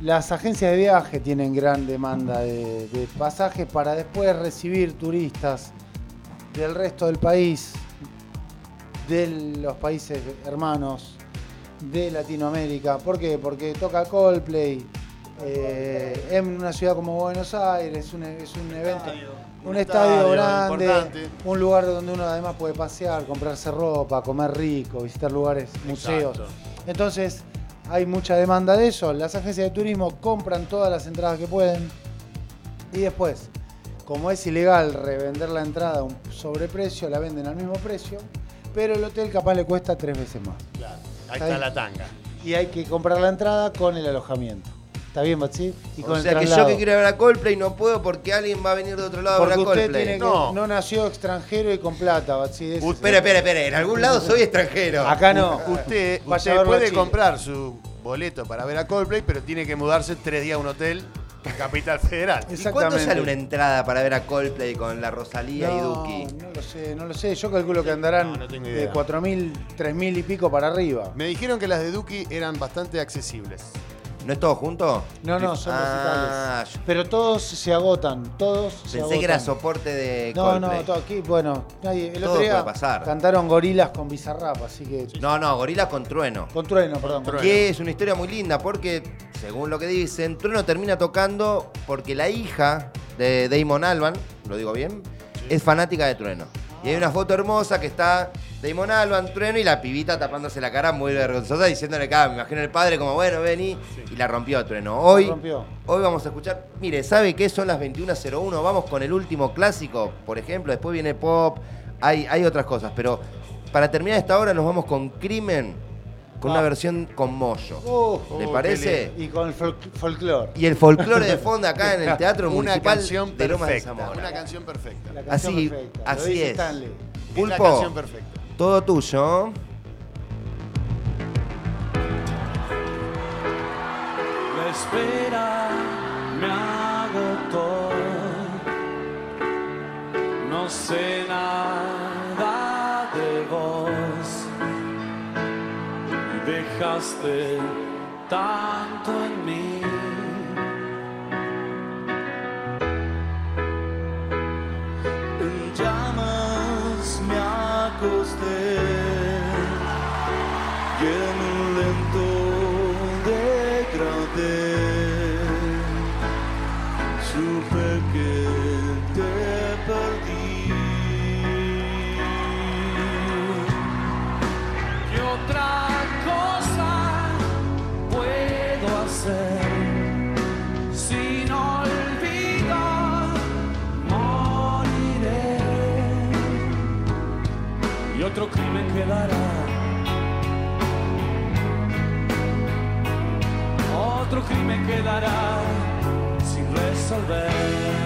las agencias de viaje tienen gran demanda de, de pasajes para después recibir turistas del resto del país, de los países hermanos, de Latinoamérica. ¿Por qué? Porque toca Coldplay. eh, en una ciudad como Buenos Aires, un, es un evento, un, un estadio, estadio grande, importante. un lugar donde uno además puede pasear, comprarse ropa, comer rico, visitar lugares, museos. Entonces, hay mucha demanda de eso. Las agencias de turismo compran todas las entradas que pueden y después, como es ilegal revender la entrada a un sobreprecio, la venden al mismo precio, pero el hotel capaz le cuesta tres veces más. Claro, ahí Está la tanga. Y hay que comprar la entrada con el alojamiento. ¿Está bien? Y con O el sea que yo que quiero ver a Coldplay no puedo porque alguien va a venir de otro lado a ver Porque a usted Coldplay. tiene que, No. no. nació extranjero y con plata, el- Espera, espera, espera, en algún lado soy extranjero. Acá no. Usted, usted puede comprar su boleto para ver a Coldplay, pero tiene que mudarse tres días a un hotel en Capital Federal. ¿Y cuánto sale una entrada para ver a Coldplay con la Rosalía y Duki? no lo sé, no lo sé. Yo calculo que andarán No, no de idea. 4.000, 3.000 y pico para arriba. Me dijeron que las de Duki eran bastante accesibles. ¿No es todo junto? No, no, son Ah, recitales. Pero todos se agotan, todos se Pensé agotan. que era soporte de No, Coldplay. no, todo aquí, bueno, nadie. El Todo otro día puede pasar. cantaron gorilas con Bizarrap, así que. No, no, Gorila con Trueno. Con trueno, perdón. Que es una historia muy linda porque, según lo que dicen, Trueno termina tocando porque la hija de Damon Alban, lo digo bien, es fanática de Trueno. Y hay una foto hermosa que está Damon Alban, Trueno y la pibita tapándose la cara muy vergonzosa diciéndole acá, me imagino el padre como, bueno, vení, y la rompió Trueno. Hoy, rompió. hoy vamos a escuchar, mire, ¿sabe qué? Son las 21.01, vamos con el último clásico, por ejemplo, después viene pop, hay, hay otras cosas, pero para terminar esta hora nos vamos con Crimen, con una Ah. versión con Moyo. Uh, ¿Le uh, parece? y con el fol- folclore. Y el folclore de fondo acá en el [LAUGHS] Teatro Una Municipal canción de Lomas de perfecta. Zamora. Una canción perfecta. La canción Así, perfecta. Así es. Stanley. Es la Pulpo, canción perfecta. Todo tuyo. La espera me agotó. No sé nada de vos. Y dejaste tanto en mí. Otro crimen quedará sin resolver.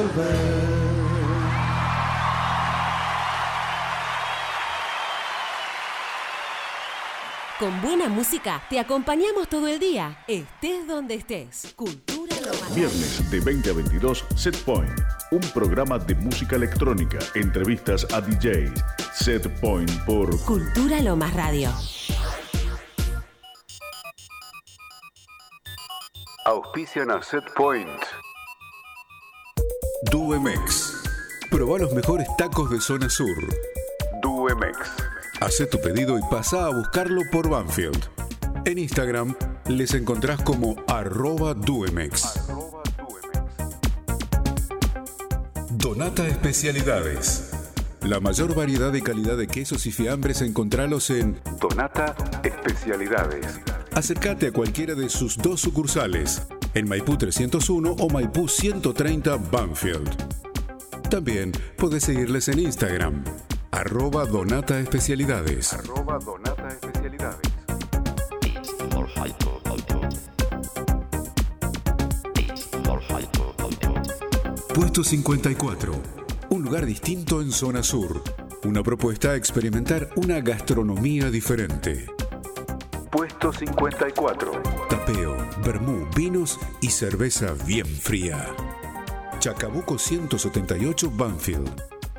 Resolver. Con buena música te acompañamos todo el día, estés donde estés. Cultura lo más Viernes de 20 a 22, Set Point. Un programa de música electrónica, entrevistas a DJs. Set Point por Cultura lo más radio. Auspician a Set Point. Duemex. Proba los mejores tacos de zona sur. Duemex. Haz tu pedido y pasa a buscarlo por Banfield. En Instagram les encontrás como arroba Duemex. Donata Especialidades. La mayor variedad y calidad de quesos y fiambres encontralos en Donata Especialidades. Acércate a cualquiera de sus dos sucursales, en Maipú 301 o Maipú 130 Banfield. También puedes seguirles en Instagram, arroba Donata Especialidades. Arroba Donata Especialidades. Puesto 54. Un lugar distinto en zona sur. Una propuesta a experimentar una gastronomía diferente. Puesto 54. Tapeo, vermú, vinos y cerveza bien fría. Chacabuco 178 Banfield.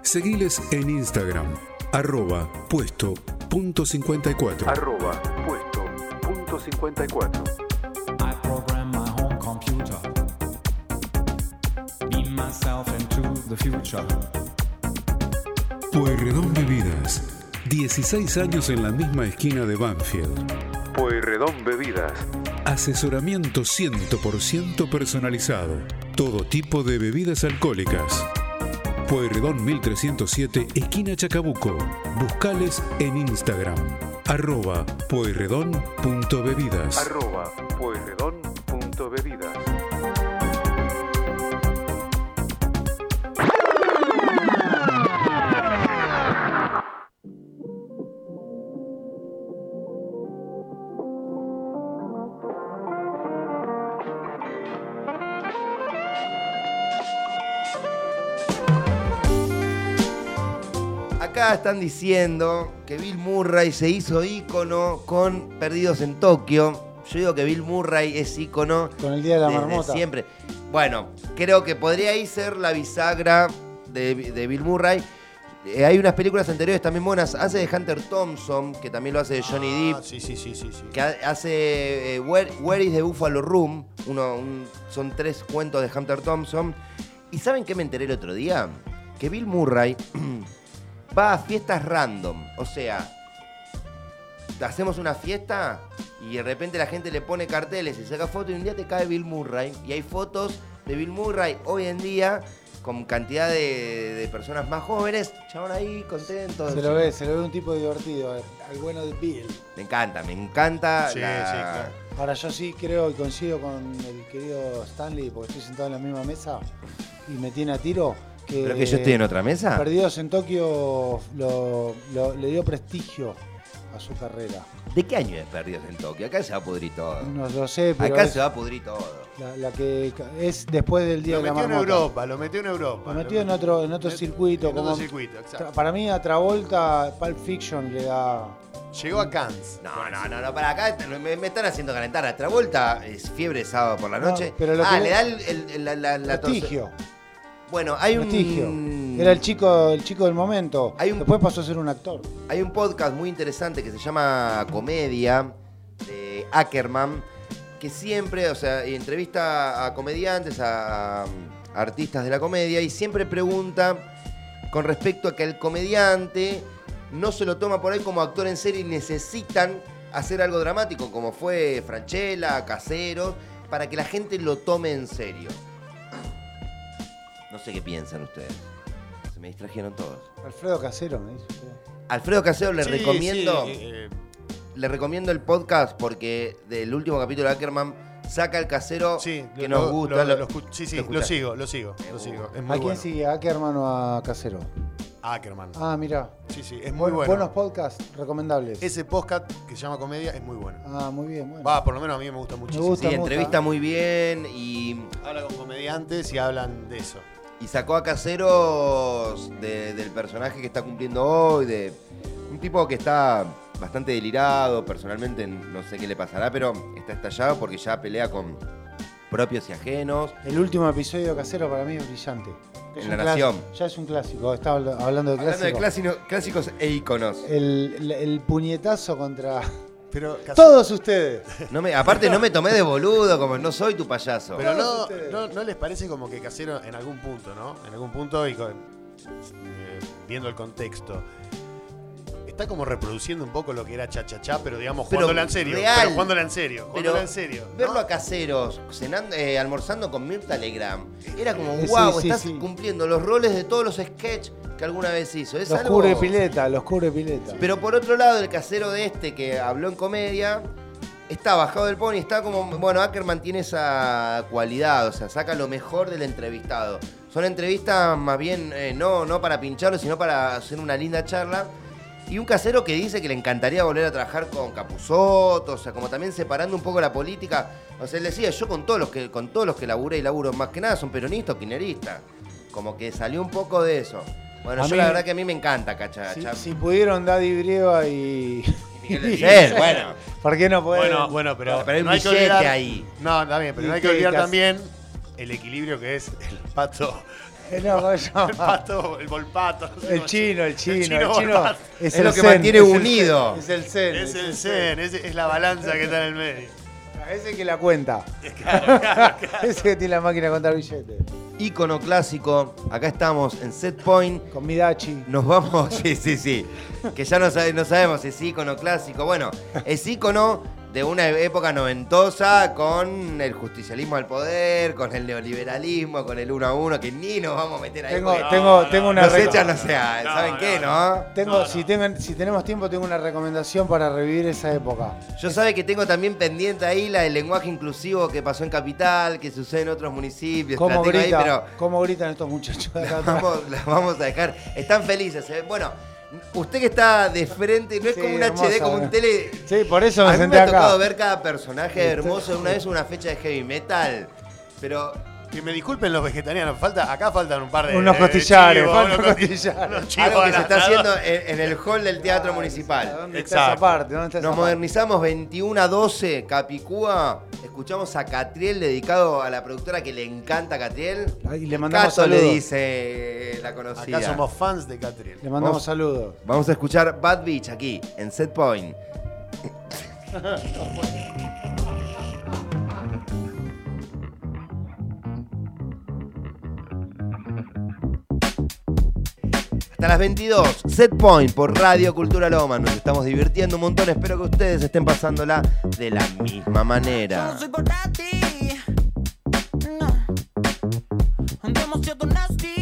Seguiles en Instagram, arroba puesto punto 54. Arroba puesto punto 54. I program my home computer. Beam myself into the future. Pueyrredón Bebidas. 16 años en la misma esquina de Banfield. Pueyrredón Bebidas. Asesoramiento 100% personalizado. Todo tipo de bebidas alcohólicas. Pueyrredón 1307, esquina Chacabuco. Buscales en Instagram. Arroba pueyrredón.bebidas. Arroba Pueyrredón Acá están diciendo que Bill Murray se hizo ícono con Perdidos en Tokio. Yo digo que Bill Murray es ícono Con el Día de la desde Marmota. siempre. Bueno, creo que podría ahí ser la bisagra de, de Bill Murray. Eh, hay unas películas anteriores también buenas. Hace de Hunter Thompson, que también lo hace de Johnny Ah, Depp. Sí, sí, sí, sí, sí. Que ha- hace eh, Where, Where is the Buffalo Room. Uno, un- son tres cuentos de Hunter Thompson. ¿Y saben qué me enteré el otro día? Que Bill Murray [CLEARS THROAT] va a fiestas random. O sea, hacemos una fiesta y de repente la gente le pone carteles y saca fotos y un día te cae Bill Murray. Y hay fotos de Bill Murray hoy en día con cantidad de, de personas más jóvenes. Chabón ahí, contentos. Se lo ve, se lo ve un tipo divertido, al al bueno de Bill. Me encanta, me encanta. Sí, la- sí, claro. Ahora yo sí creo y coincido con el querido Stanley, porque estoy sentado en la misma mesa y me tiene a tiro. Que ¿Pero que yo estoy en otra mesa? Perdidos en Tokio lo- lo- le dio prestigio a su carrera. ¿De qué año es Perdidos en Tokio? Acá se va a pudrir todo. No lo sé, pero Acá es se va a pudrir todo. la, la que es después del Día Lo de la metió en. Europa, lo metió en Europa. Lo metió en otro, en otro circuito. en como, otro circuito, exacto. Tra- Para mí a Travolta, Pulp Fiction le da... Llegó a Cannes. No, no, no, no, para acá me, me están haciendo calentar. A Travolta es fiebre sábado por la No, noche. pero lo ah, que le le- da el, el- el- la, la, la torce- Prestigio. Bueno, hay prestigio. un. Era el chico, el chico del momento. Hay un- Después pasó a ser un actor. Hay un podcast muy interesante que se llama Comedia de Ackerman, que siempre, o sea, entrevista a comediantes, a, a artistas de la comedia, y siempre pregunta con respecto a que el comediante no se lo toma por ahí como actor en serio y necesitan hacer algo dramático, como fue Franchella, Caseros, para que la gente lo tome en serio. No sé qué piensan ustedes. Se me distrajeron todos. Alfredo Casero me dice. usted. Alfredo Casero le Sí, recomiendo. sí, eh, Le recomiendo el podcast porque del último capítulo de Ackerman saca el casero sí, que lo- nos gusta. lo- lo- lo escu- sí, sí, lo sigo, lo sigo, lo sigo. Es ¿A muy quién bueno. sigue? ¿A Ackerman o a Casero? Ackerman. Ah, mira. Sí, sí, es muy Bueno- bueno. Buenos podcasts recomendables. Ese podcast que se llama Comedia es muy bueno. Ah, muy bien. Bueno. Va, por lo menos a mí me gusta muchísimo. gusta. Sí, entrevista muy bien y, Habla con comediantes y hablan de eso. Y sacó a caseros de- del personaje que está cumpliendo hoy, de un tipo que está bastante delirado, personalmente no sé qué le pasará, pero está estallado porque ya pelea con propios y ajenos. El último episodio de Casero para mí es brillante. Es En La Nación. Ya es un clásico. Estaba habla- hablando de Hablando de clásicos. clásicos, clásicos e íconos. El, el- el puñetazo contra Pero, todos ustedes. No me, aparte no me tomé de boludo, como no soy tu payaso. pero no, no, ¿no les parece como que Casero en algún punto, ¿no? En algún punto y con- eh, viendo el contexto. Está como reproduciendo un poco lo que era cha cha cha, pero digamos Pero jugándola en serio. real. Pero jugándola en serio. Pero en serio. ¿no? verlo a caseros, cenando, eh, almorzando con Mirta Legrand, era como, sí, wow, sí, estás sí. cumpliendo los roles de todos los sketches que alguna vez hizo. Es Los algo... cubre pileta, los cubre pileta. Pero por otro lado, el casero de este que habló en comedia, está bajado del pony, está como, bueno, Ackerman tiene esa cualidad, o sea, saca lo mejor del entrevistado. Son entrevistas más bien, eh, no, no para pincharlo, sino para hacer una linda charla. Y un casero que dice que le encantaría volver a trabajar con Capusotto, o sea, como también separando un poco la política. O sea, él decía, yo con todos los que, con todos los que laburé y laburo más que nada son peronistas o kirchneristas. Como que salió un poco de eso. Bueno, A yo mí- la verdad que a mí me encanta, cacha. Si, si pudieron Daddy Brieva y. Miguel Cel, bueno. ¿Por qué no pueden? Bueno, bueno, pero, Pero hay un no hay que billete olvidar, ahí. No, está bien, pero no hay que ¿Y olvidar también el equilibrio que es el pato. [LAUGHS] El pato, el volpato. no sé El chino, el chino, el chino. Es el lo que zen, mantiene unido. Es el zen. Es el zen, es, es la balanza que está en el medio. Ese que la cuenta. Claro, claro, [LAUGHS] Ese que tiene la máquina de contar billetes. Ícono clásico. Acá estamos en Set Point. Con Midachi. Nos vamos, [LAUGHS] sí, sí, sí. Que ya no, sabe- no sabemos si es ícono clásico. Bueno, es ícono de una época noventosa con el justicialismo al poder, con el neoliberalismo, con el uno a uno, que ni nos vamos a meter ahí. Tengo, tengo, tengo una nos echan, o sea, No, ¿saben no, qué, no. no? tengo, Si, tengan- si tenemos tiempo, tengo una recomendación para revivir esa época. Yo sabe que tengo también pendiente ahí la del lenguaje inclusivo que pasó en Capital, que sucede en otros municipios. ¿Cómo, ahí, grita, pero ¿Cómo gritan estos muchachos de acá la atrás? [LAUGHS] vamos, la vamos a dejar. Están felices. ¿eh? Bueno, usted que está de frente, no es Sí, como un hermosa, HD, como un tele. Sí, por eso A me mí me ha acá. tocado ver cada personaje hermoso. Una vez una fecha de heavy metal. Pero Que me disculpen los vegetarianos, falta, acá faltan un par de. Unos costillares, chivos, unos costillares. chivos algo que se está haciendo en, en el hall del Teatro Municipal. ¿Dónde está esa parte? ¿Dónde está esa Nos parte? modernizamos 21 a 12, Capicúa. Escuchamos a Catriel dedicado a la productora que le encanta a Catriel. Ahí le mandamos Cato le saludos. dice la conocida. Acá somos fans de Catriel. Le mandamos Vamos. saludos. Vamos a escuchar Bad Beach aquí, en Set Point. [LAUGHS] Hasta las 22, Set Point por Radio Cultura Loma. Nos estamos divirtiendo un montón. Espero que ustedes estén pasándola de la misma manera. No soy. No. Nasty.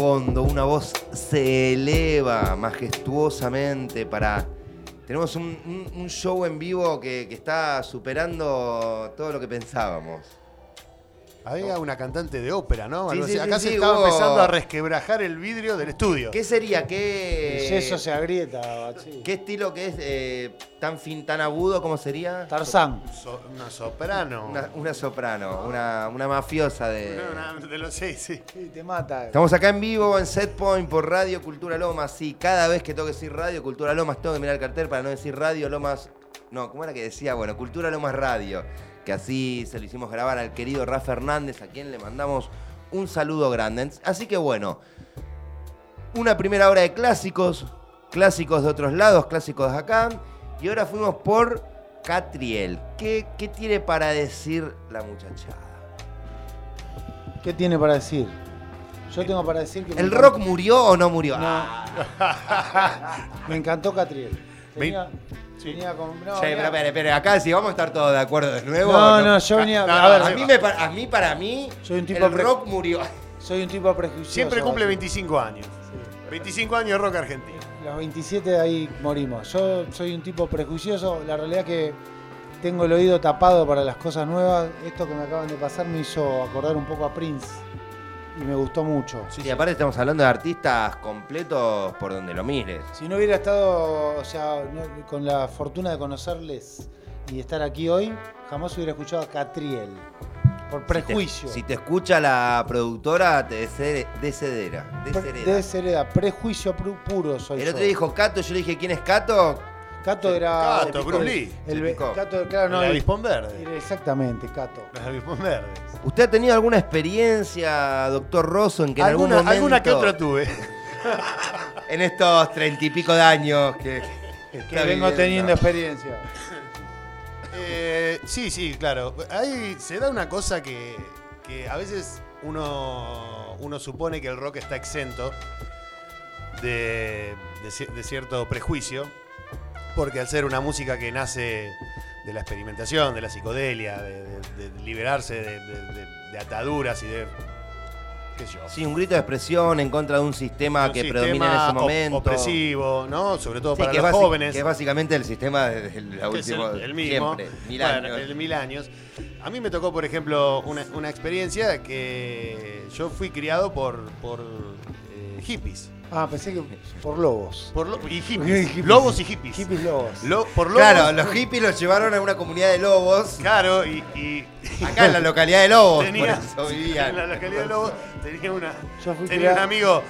Fondo, una voz se eleva majestuosamente para... Tenemos un, show en vivo que está superando todo lo que pensábamos. Había una cantante de ópera, ¿no? Sí, Algo sí, así. sí, Acá sí, se estaba hubo- empezando a resquebrajar el vidrio del estudio. ¿Qué sería? El ¿Qué, yeso se agrieta. ¿Qué estilo que es eh, tan fin, tan agudo como sería? Tarzán. So- una soprano. Una, una soprano, una, una mafiosa de... Una- una de los seis, sí. Sí, te mata. Estamos acá en vivo en Setpoint por Radio Cultura Lomas. Sí, cada vez que tengo que decir Radio Cultura Lomas tengo que mirar el cartel para no decir Radio Lomas. No, ¿cómo era que decía? Bueno, Cultura Lomas Radio. Que así se lo hicimos grabar al querido Rafa Hernández, a quien le mandamos un saludo grande. Así que bueno, una primera hora de clásicos, clásicos de otros lados, clásicos de acá. Y ahora fuimos por Catriel. ¿Qué, qué tiene para decir la muchachada? ¿Qué tiene para decir? Yo tengo para decir que. ¿El rock murió o no murió? No. Ah. [LAUGHS] Me encantó Catriel. Venía, Sí. no, venía- pero, espere, acá si vamos a estar todos de acuerdo de nuevo. No, no, yo venía. No, a ver, a, mí me pa- a mí, para mí, Soy un tipo el rock murió. soy un tipo prejuicioso. Siempre cumple así. 25 años. 25 años de rock argentino. Los 27 de ahí morimos. Yo soy un tipo prejuicioso. La realidad que tengo el oído tapado para las cosas nuevas. Esto que me acaban de pasar me hizo acordar un poco a Prince. Y me gustó mucho. Y aparte estamos hablando de artistas completos por donde lo mires. Si no hubiera estado, o sea, no- con la fortuna de conocerles y estar aquí hoy, jamás hubiera escuchado a Catriel. Por prejuicio. Si te, si te escucha la productora, te deshere- deshereda. Deshereda. deshereda. Prejuicio puro soy El otro dijo Cato, yo le dije, ¿quién es Cato? Cato era. Cato, Bruce Lee. El. Cato, claro, no. el el- avispón verde. era exactamente, Cato. Los avispón verdes. ¿Usted ha tenido alguna experiencia, doctor Rosso, en que en algún Alguna, momento... alguna que otra tuve. [LAUGHS] En estos treinta y pico de años que... Que vengo viviendo? teniendo experiencia. Eh, sí, sí, claro. Ahí se da una cosa que, que a veces uno, uno supone que el rock está exento de, de cierto prejuicio, porque al ser una música que nace de la experimentación, de la psicodelia, de, de- de liberarse de, ataduras y de... qué sé yo. Sí, un grito de expresión en contra de un sistema un que sistema predomina en ese op- momento. opresivo, ¿no? Sobre todo Sí, para que, los jóvenes. que es básicamente el sistema de, de el, el mismo. siempre, mil Bueno, años. el mil años. A mí me tocó, por ejemplo, una, una experiencia que yo fui criado por, por eh, hippies. Ah, pensé que por lobos. Por lo- y hippies. [LAUGHS] Hippies. Lobos y hippies. Hippies lobos. Lo- por lobos. Claro, los hippies los llevaron a una comunidad de lobos. Claro, y, y- [LAUGHS] Acá en la localidad de Lobos, tenía, por eso vivían. en la localidad de Lobos tenía una Yo fui tenía un amigo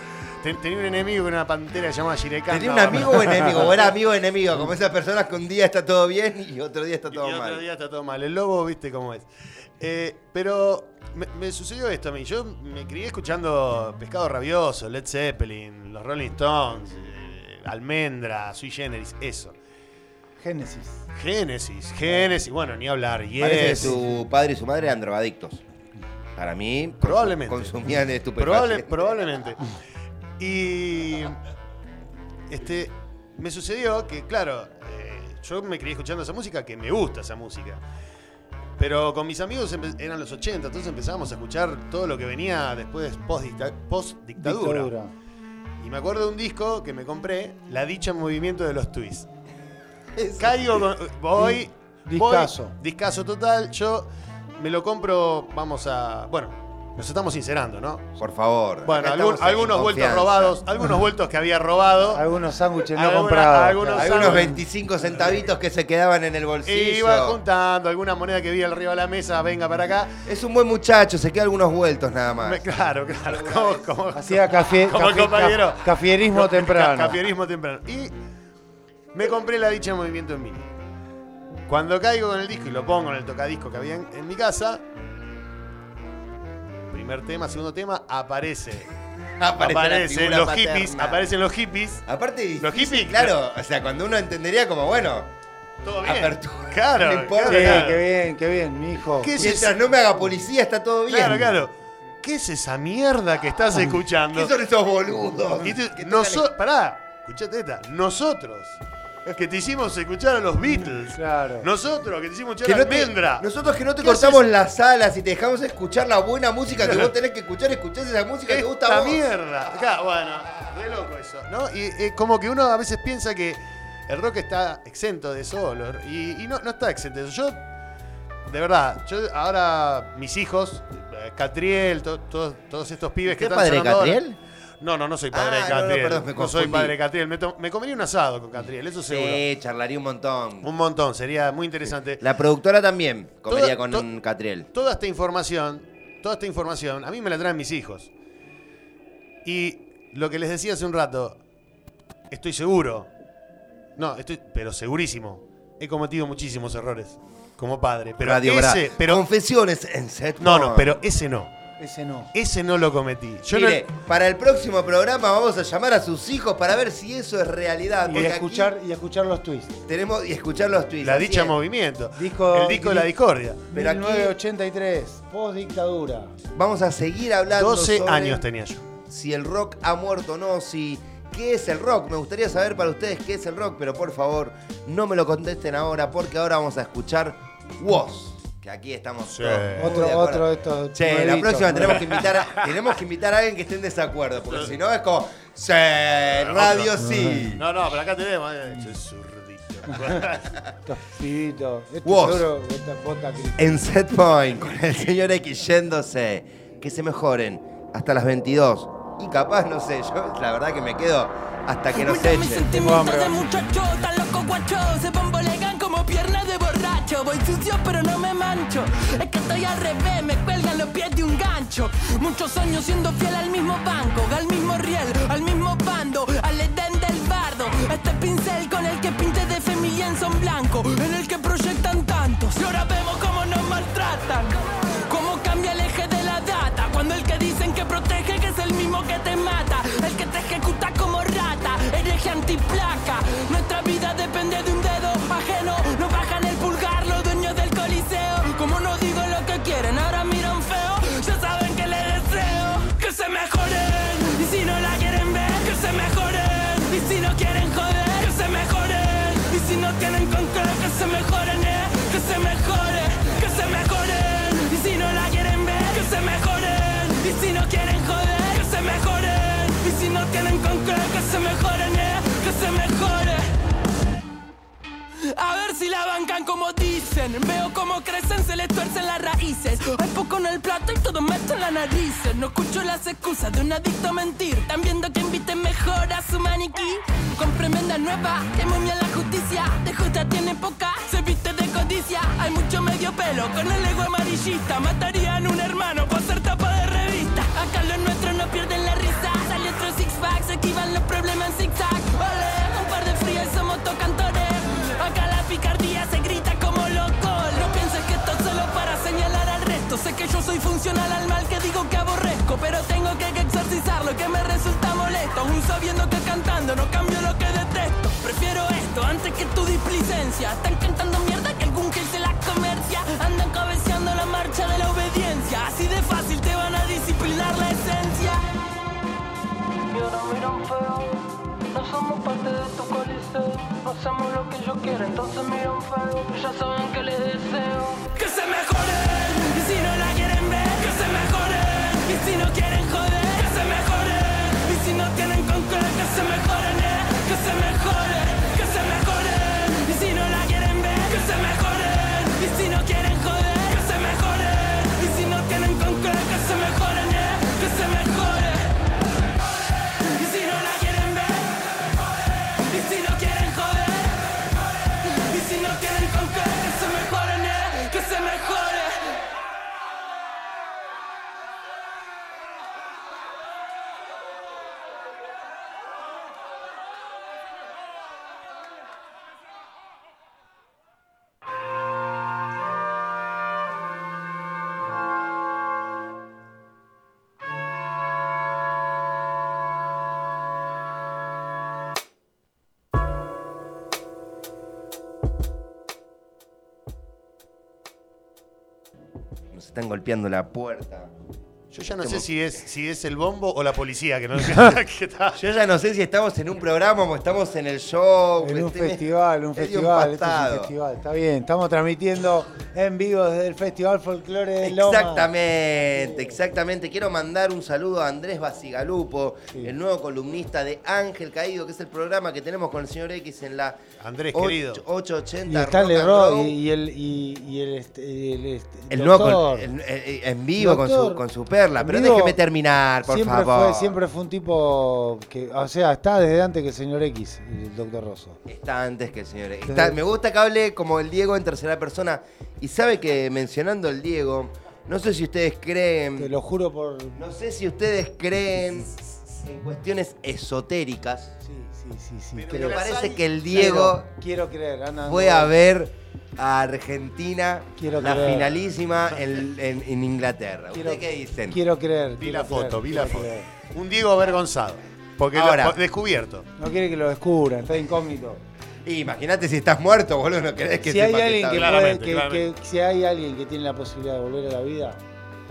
ten- tenía un enemigo una pantera llamaba Shirekan. ¿Tenía un amigo o enemigo? ¿O era [LAUGHS] amigo o enemigo? Como esas personas que un día está todo bien y otro día está Y todo otro mal. día está todo mal. El lobo, viste cómo es. Eh, pero me, me sucedió esto a mí. Yo me crié escuchando Pescado Rabioso, Led Zeppelin, los Rolling Stones, eh, Almendra, Sui Generis, eso. Génesis. Génesis, Génesis, bueno, ni hablar. Yes. Parece que su padre y su madre eran drogadictos. Para mí, Probablemente. consumían Probable- estupefacientes. probablemente. Y este me sucedió que, claro, eh, yo me crié escuchando esa música, que me gusta esa música. Pero con mis amigos eran los 80, entonces empezábamos a escuchar todo lo que venía después post-dicta- post-dictadura. Dictadura. y me acuerdo de un disco que me compré, La dicha en movimiento de los Twists. [LAUGHS] Caigo, con- voy, voy, Discazo. discazo total. Yo me lo compro, vamos a. Bueno, nos estamos sincerando, ¿no? Por favor. Bueno, algún- algunos vueltos robados, algunos vueltos que había robado. Algunos sándwiches no Alguna- comprados. algunos claro. Algunos sándwiches. 25 centavitos que se quedaban en el bolsillo. Iba juntando alguna moneda que vi arriba de la mesa, venga para acá. Es un buen muchacho, se queda algunos vueltos nada más. Me- claro, claro. Como, como, Hacía café, Como el café- compañero. ca- cafierismo ca- temprano. Cafierismo temprano. Y me compré la dicha en movimiento en mini. Cuando caigo con el disco y lo pongo en el tocadisco que había en, en mi casa, primer tema, segundo tema, aparece. [LAUGHS] Aparece Aparecen los paterna. hippies, aparecen los hippies. Aparte, Los hippies, claro. O sea, cuando uno entendería como, bueno, Todo bien. apertura. Claro, no importa. Sí, claro. qué bien, qué bien, mi hijo. ¿Qué es Mientras no me haga policía, está todo bien. Claro, claro. ¿Qué es esa mierda que estás escuchando? ¿Qué son esos boludos? Que noso- pará, escuchate esta. Nosotros, [LAUGHS] que te hicimos escuchar a los Beatles. Claro. Nosotros, que te hicimos escuchar Que a no te- Almendra. nosotros que no te ¿Qué cortamos haces? las alas y te dejamos escuchar la buena música que vos tenés que escuchar, escuchás esa música que te gusta a vos. mierda. Acá, bueno, re loco eso. ¿no? Y eh, como que uno a veces piensa que el rock está exento de eso, y, y no, no está exento de eso. Yo, de verdad, yo ahora mis hijos, eh, Catriel, to- to- todos estos pibes que ¿Usted están padre ahora- Catriel? No, no, no soy padre Ah, de no, no, Catriel. perdón, me soy padre de Catriel. Me, me comería un asado con Catriel, eso seguro. Sí, charlaría un montón. Un montón, sería muy interesante. La productora también comería Toda- con to- Catriel. Toda esta información, toda esta información, a mí me la traen mis hijos. Y lo que les decía hace un rato, estoy seguro, no, estoy, pero segurísimo, he cometido muchísimos errores como padre. Pero Radio ese, pero Confesiones en set. no, no, pero ese no, Ese no. ese no lo cometí. Yo no- Mire, para el próximo programa vamos a llamar a sus hijos para ver si eso es realidad. Y escuchar, y escuchar los twists. tenemos y escuchar los tweets. la así dicha es. movimiento, Disco- el disco de la discordia. Pero aquí- 1983, post dictadura. Vamos a seguir hablando 12 sobre años tenía yo. si el rock ha muerto o no, si qué es el rock. Me gustaría saber para ustedes qué es el rock, pero por favor, no me lo contesten ahora porque ahora vamos a escuchar Woz. Que aquí estamos Sí. todos muy Otro, de otro de estos. Che, la próxima tenemos que invitar a, [LAUGHS] tenemos que invitar a alguien que esté en desacuerdo, porque si no es como, sí, radio sí. No, no, pero acá tenemos. eh, ese zurdito. [LAUGHS] Este. En Set Point, con el señor X yéndose, que se mejoren hasta las 22. Y capaz, no sé, yo la verdad que me quedo hasta que nos echen. Como piernas de borracho. Voy sucio pero no me mancho. Es que estoy al revés, me cuelgan los pies de un gancho. Muchos años siendo fiel al mismo banco Al mismo riel, al mismo bando Al edén del bardo. Este pincel con el que pinté de lienzo en blanco En el que proyectan tantos. Y ahora vemos cómo nos maltratan Cómo cambia el eje de la data. Cuando el que dicen que protege que es el mismo que te mata. El que te ejecuta como rata Hereje antiplaca. Nuestra vida depende de un como dicen. Veo cómo crecen, se les tuercen las raíces. Hay poco en el plato y todo meto en la nariz. No escucho las excusas de un adicto a mentir. Están viendo que inviten mejor a su maniquí. Con tremenda nueva, que momia la justicia. De justa tiene poca, se viste de codicia. Hay mucho medio pelo con el ego amarillista. Matarían un hermano por ser tapa de revista. Acá los nuestros no pierden la risa. Sale otro six pack, se esquivan los problemas en zigzag. Ole, un par de frías y somos tocantores. Acá la picardía Sé que yo soy funcional al mal que digo que aborrezco. Pero tengo que exorcizarlo que me resulta molesto. Aún sabiendo que cantando no cambio lo que detesto. Prefiero esto antes que tu displicencia. Están cantando mierda que algún que se la comercia. Andan cabeceando la marcha de la obediencia. Así de fácil te van a disciplinar la esencia. Y ahora miran feo. No somos parte de tu coliseo. Hacemos lo que yo quiero, entonces miran feo. Ya saben que les deseo. Que se mejoren. Si no la quieren ver, que se mejoren. Y si no quieren joder, están golpeando la puerta. Yo ya no sé si es, si es el bombo o la policía que no [LAUGHS] que está. Yo ya no sé si estamos en un programa o estamos en el show. En un festival, un medio festival, es un empatado. festival, está bien. Estamos transmitiendo en vivo desde el Festival Folclore de Loma. Exactamente, exactamente. Quiero mandar un saludo a Andrés Basigalupo, el nuevo columnista de Ángel Caído, que es el programa que tenemos con el señor X en la Andrés, ocho- querido. 880. Y el Rock y, y el y, y el, este, el, este- El nuevo doctor. el- en vivo con su, con su perla. Pero déjeme terminar, por siempre favor. Fue, siempre fue un tipo que, o sea, está desde antes que el señor X, el doctor Rosso. Está antes que el señor X. Está- me gusta que hable como el Diego en tercera persona. Y sabe que mencionando el Diego, no sé si ustedes creen. Te lo juro por. No sé si ustedes creen en cuestiones esotéricas. Sí, sí, sí, sí. Pero creo. parece que el Diego Quiero, quiero creer, Ana, fue no- a ver a Argentina Quiero la creer. finalísima en, en- en Inglaterra. Quiero- ¿Ustedes qué dicen? Quiero creer. Vi quiero la foto, creer, vi la foto. creer. Un Diego avergonzado. Porque lo- Ahora. descubierto. No quiere que lo descubran, está incógnito. Y Imagínate si estás muerto, boludo, no querés que si hay alguien que, puede, si hay alguien que tiene la posibilidad de volver a la vida,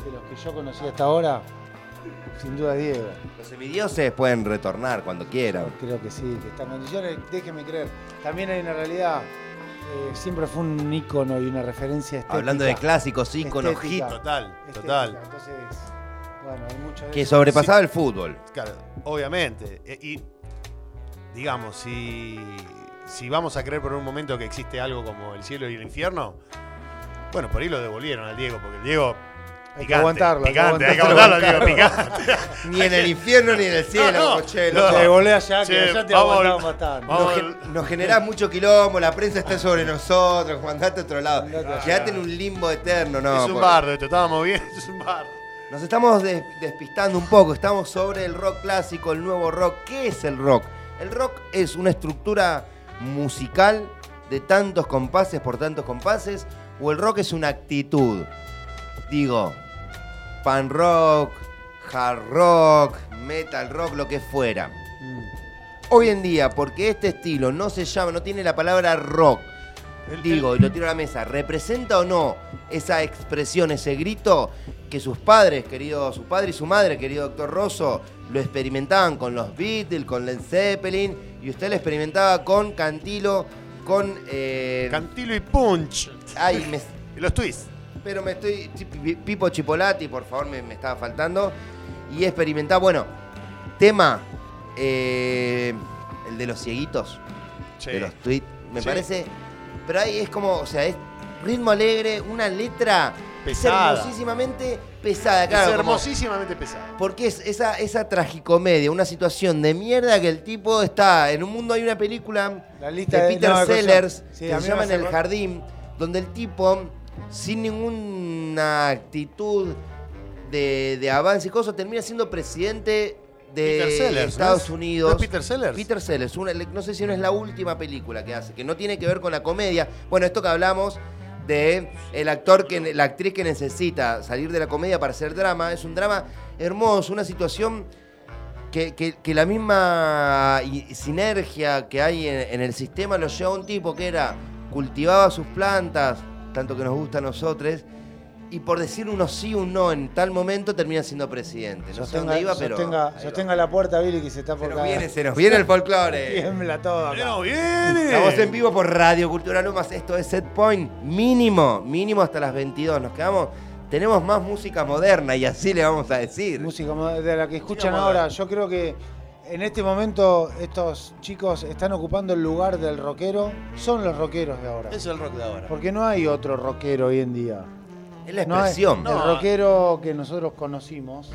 de los que yo conocí hasta ahora, sin duda es Diego. Los semidioses pueden retornar cuando quieran. Creo que sí, que está en condiciones, déjeme creer. También hay una realidad, eh, siempre fue un ícono y una referencia estética. Hablando de clásicos, íconos, Estética. hit, Total, estética. total. Entonces, bueno, hay mucho de que eso. sobrepasaba el fútbol. Claro, obviamente. E- Y digamos, si, si vamos a creer por un momento que existe algo como el cielo y el infierno, bueno, por ahí lo devolvieron al Diego, porque el Diego. Hay que aguantarlo, hay que picante, hay que aguantarlo. Diego, picante. [LAUGHS] Ni en el infierno ni en el cielo, No, no, Cochelo. no. Te volé allá, que Che, allá te bastante. vamos- Nos, gen- nos generás mucho quilombo, la prensa está sobre nosotros, mandate a otro lado. Allá. Quedate en un limbo eterno, no. es un por- bardo, esto estábamos bien, es un bardo. Nos estamos des- despistando un poco, estamos sobre el rock clásico, el nuevo rock. ¿Qué es el rock? El rock es una estructura musical de tantos compases por tantos compases, o el rock es una actitud. Digo, pan rock, hard rock, metal rock, lo que fuera. Mm. Hoy en día, porque este estilo no se llama, no tiene la palabra rock, digo, y lo tiro a la mesa, ¿representa o no esa expresión, ese grito que sus padres, querido, su padre y su madre, querido doctor Rosso, lo experimentaban con los Beatles, con Led Zeppelin, y usted lo experimentaba con Cantilo, con... eh, Cantilo y Punch. ay, me- [LAUGHS] Y los twists. Pero me estoy... Pipo Chipolati, por favor, me, me estaba faltando. Y experimentaba, bueno, tema, eh, el de los cieguitos, Sí. de los tweets, me Sí. parece... Pero ahí es como, o sea, es ritmo alegre, una letra Pesada. hermosísimamente pesada, es claro. como- hermosísimamente pesado. porque es esa, esa tragicomedia, una situación de mierda que el tipo está. En un mundo hay una película La lista de de- Peter no, Sellers sí, que se llama En el Jardín, donde el tipo, sin ninguna actitud de, de avance y cosas, termina siendo presidente de Peter Sellers, ¿no Estados es? Unidos. ¿No es Peter Sellers? Peter Sellers, una- no sé si no es la última película que hace, que no tiene que ver con la comedia. Bueno, esto que hablamos de el actor que la actriz que necesita salir de la comedia para hacer drama, es un drama hermoso, una situación que, que- que la misma sinergia que hay en, en el sistema lo lleva a un tipo que era cultivaba sus plantas, tanto que nos gusta a nosotros, y por decir uno sí, un no en tal momento termina siendo presidente. No sé Sostenga, dónde iba, pero. sostenga, sostenga la puerta, Billy, que se está Se por nos caer. viene, se nos viene el folclore. [LAUGHS] Tiembla todo acá. ¡No viene! Estamos en vivo por Radio Cultura Lomas. Esto es Set Point. Mínimo, mínimo hasta las 22. Nos quedamos. Tenemos más música moderna y así le vamos a decir. Música mo- de la que escuchan ahora. moderna. Yo creo que en este momento estos chicos están ocupando el lugar del rockero. Son los rockeros de ahora. Es el rock de ahora. Porque no hay otro rockero hoy en día. Es la No hay- expresión. No. El rockero que nosotros conocimos.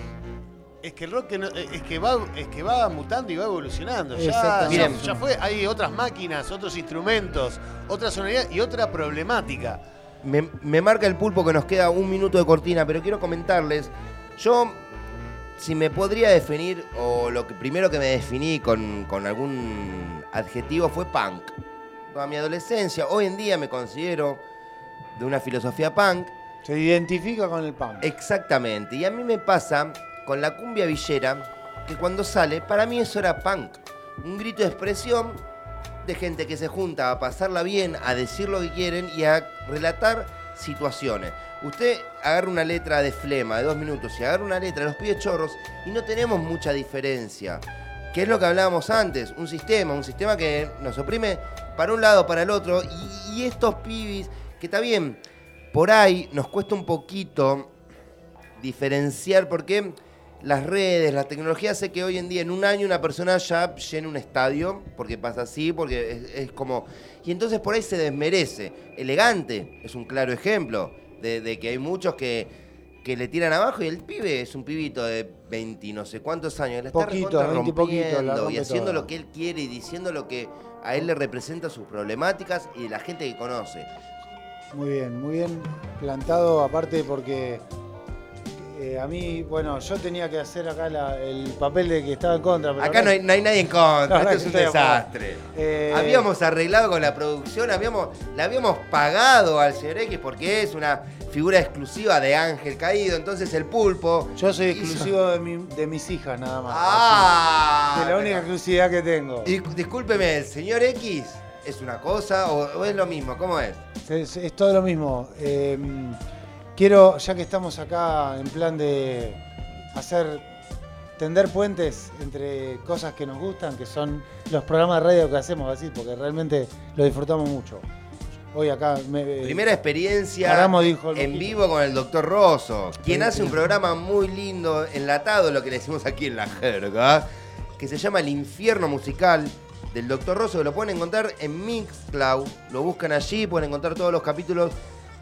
Es que el rock que no- es que va es que va mutando y va evolucionando. Ya, Miren. ya fue, hay otras máquinas, otros instrumentos, otra sonoridad y otra problemática. Me, me marca el pulpo que nos queda un minuto de cortina, pero quiero comentarles. Yo, si me podría definir, o lo que primero que me definí con, con algún adjetivo fue punk. Toda mi adolescencia, hoy en día me considero de una filosofía punk. Se identifica con el punk. Exactamente. Y a mí me pasa con la cumbia villera que cuando sale, para mí eso era punk. Un grito de expresión de gente que se junta a pasarla bien, a decir lo que quieren y a relatar situaciones. Usted agarra una letra de flema de dos minutos y agarra una letra de los pibes chorros y no tenemos mucha diferencia. Que es lo que hablábamos antes, un sistema, un sistema que nos oprime para un lado, para el otro. Y, estos pibis, que está bien, por ahí nos cuesta un poquito diferenciar porque las redes, la tecnología hace que hoy en día, en un año, una persona ya llene un estadio, porque pasa así, porque es como... Y entonces por ahí se desmerece. Elegante es un claro ejemplo de, de que hay muchos que, que le tiran abajo y el pibe es un pibito de 20 y no sé cuántos años. La está Poquito, recontra 20 y poquito, la y haciendo toda. lo que él quiere y diciendo lo que a él le representa sus problemáticas y la gente que conoce. Muy bien, muy bien plantado, aparte porque eh, a mí, bueno, yo tenía que hacer acá la- el papel de que estaba en contra. pero Acá no hay, no hay nadie en contra, La esto es un desastre. Eh, Habíamos arreglado con la producción, habíamos, le habíamos pagado al señor X porque es una figura exclusiva de Ángel Caído, entonces el pulpo. Yo soy hizo- exclusivo de, mi- de mis hijas nada más. Ah, de la única exclusividad que tengo. Dis- discúlpeme, ¿el señor X es una cosa o, o es lo mismo? ¿Cómo es? Es, es todo lo mismo. Eh, quiero, ya que estamos acá en plan de hacer, tender puentes entre cosas que nos gustan, que son los programas de radio que hacemos así, porque realmente lo disfrutamos mucho. Hoy acá me, Primera experiencia dijo en vivo con el doctor Rosso, quien Sí, hace sí. un programa muy lindo, enlatado, lo que le decimos aquí en la jerga, que se llama El Infierno Musical del doctor Rosso, que lo pueden encontrar en Mixcloud, lo buscan allí, pueden encontrar todos los capítulos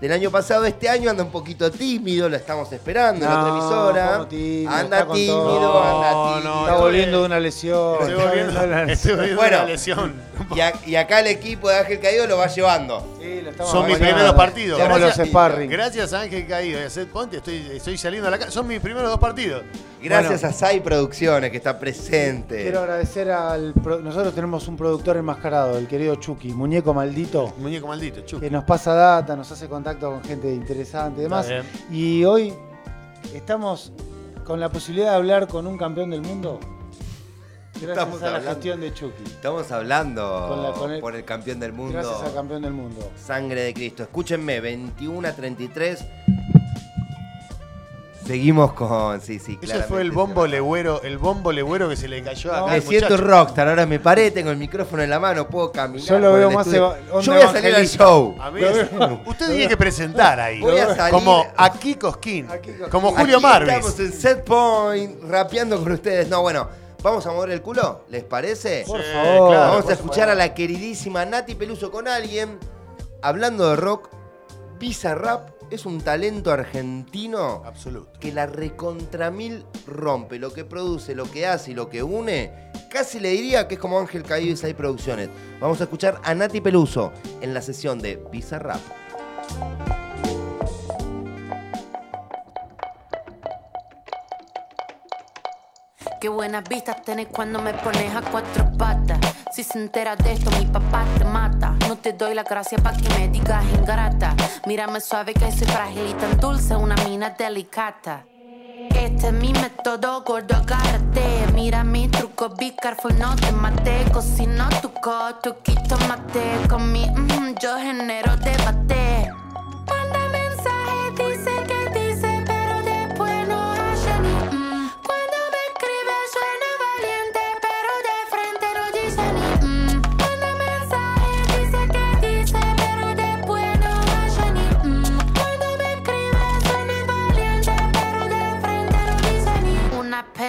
del año pasado. Este año anda un poquito tímido, lo estamos esperando en la otra emisora. como tímido, anda tímido, anda No, tímido. no, está volviendo de una lesión. Estoy está volviendo, de una [LAUGHS] estoy lesión. volviendo Bueno. de una lesión. Y, a- y acá el equipo de Ángel Caído lo va llevando. Sí, lo estamos Son mis primeros partidos. Somos los Gracias. sparring. Gracias a Ángel Caído y a Seth Ponte estoy, estoy saliendo a la calle. Son mis primeros dos partidos. Gracias Bueno. a Sai Producciones, que está presente. Quiero agradecer al. pro- Nosotros tenemos un productor enmascarado, el querido Chucky, muñeco maldito, Muñeco maldito, chup. que nos pasa data, nos hace contacto con gente interesante y demás. Y hoy estamos con la posibilidad de hablar con un campeón del mundo. Gracias Estamos a la hablando. gestión de Chucky. Estamos hablando Con la- con el- por el campeón del mundo. Gracias al campeón del mundo. Sangre de Cristo. Escúchenme, 21 a 33. Seguimos con. Sí, sí, fue el bombo legüero, el bombo legüero que se le cayó acá. Me al siento muchacho. rockstar, ahora me paré, tengo el micrófono en la mano, puedo caminar. Yo lo veo más estudio. eva- onda Yo voy a salir al evangelista. show. A mí es- usted tiene que presentar ahí. Voy a salir- Como aquí Cosquín. Como Julio Aquí Marvis. Estamos en set point, rapeando con ustedes. No, bueno, vamos a mover el culo, ¿les parece? Por Sí, favor. claro, Vamos por a escuchar a la queridísima Nati Peluso con alguien hablando de rock. Bizarrap es un talento argentino Absoluto. que la recontramil rompe, lo que produce, lo que hace y lo que une. Casi le diría que es como Ángel Caído y Sai Producciones. Vamos a escuchar a Nati Peluso en la sesión de Bizarrap. Qué buenas vistas tenés cuando me pones a cuatro patas. Si se entera de esto, mi papá te mata. Te doy la gracia para que me digas ingrata. Mírame suave que soy frágil y tan dulce, una mina delicata. Este es mi método, gordo, agárrate. Mira mi truco, be no te mate. Cocino tu coto, quito mate. Con mi mm, yo genero debate.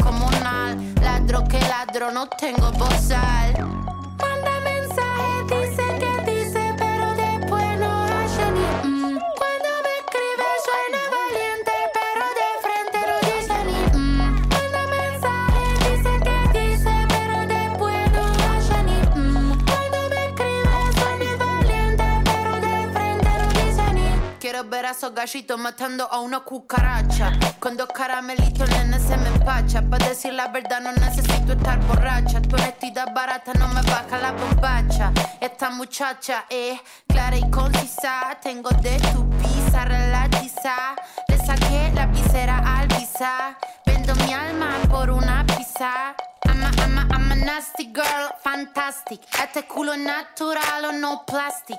descomunal. Ladro que ladro, no tengo bozal. Manda ver a esos gallitos matando a una cucaracha. Con dos caramelitos, nene, se me empacha. Para decir la verdad, no necesito estar borracha. Tu honestidad barata no me baja la bombacha. Esta muchacha es clara y concisa. Tengo de tu pizza, relatiza. Le saqué la visera al pizza. Vendo mi alma por una pizza. I'm a, I'm a, I'm a nasty girl, fantastic. Este culo natural o no plastic.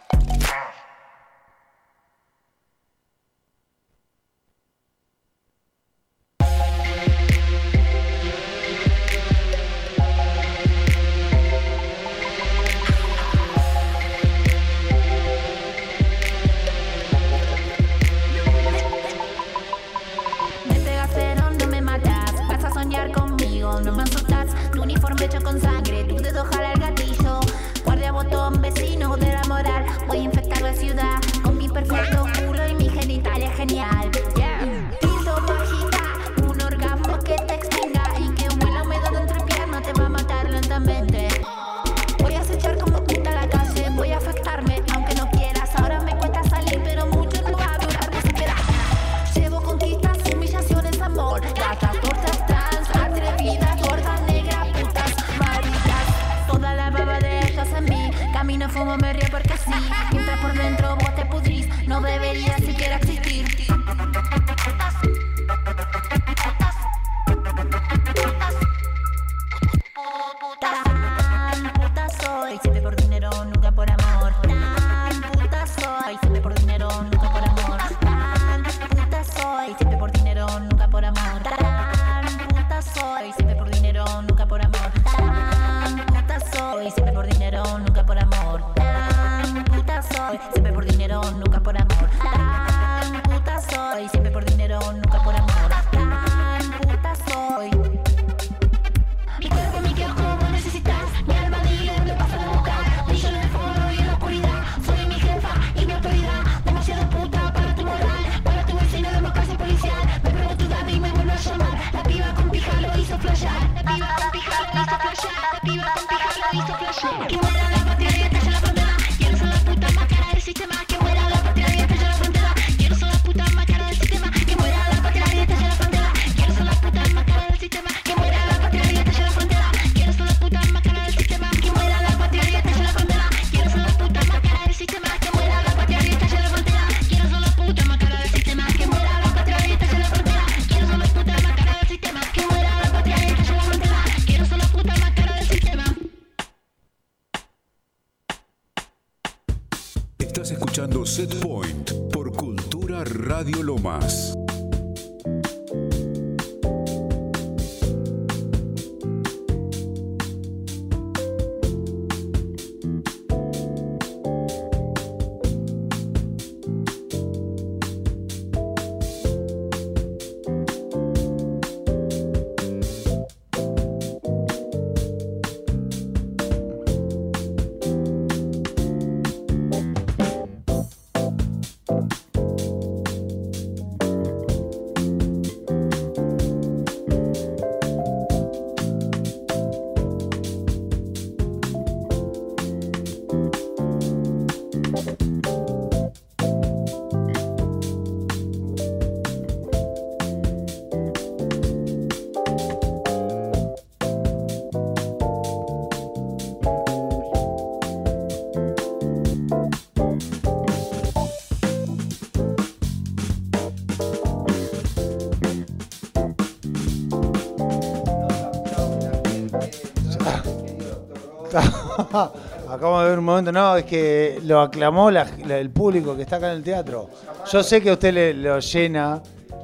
[LAUGHS] Acabo de ver un momento. No, es que lo aclamó el público que está acá en el teatro. Yo sé que usted le, lo llena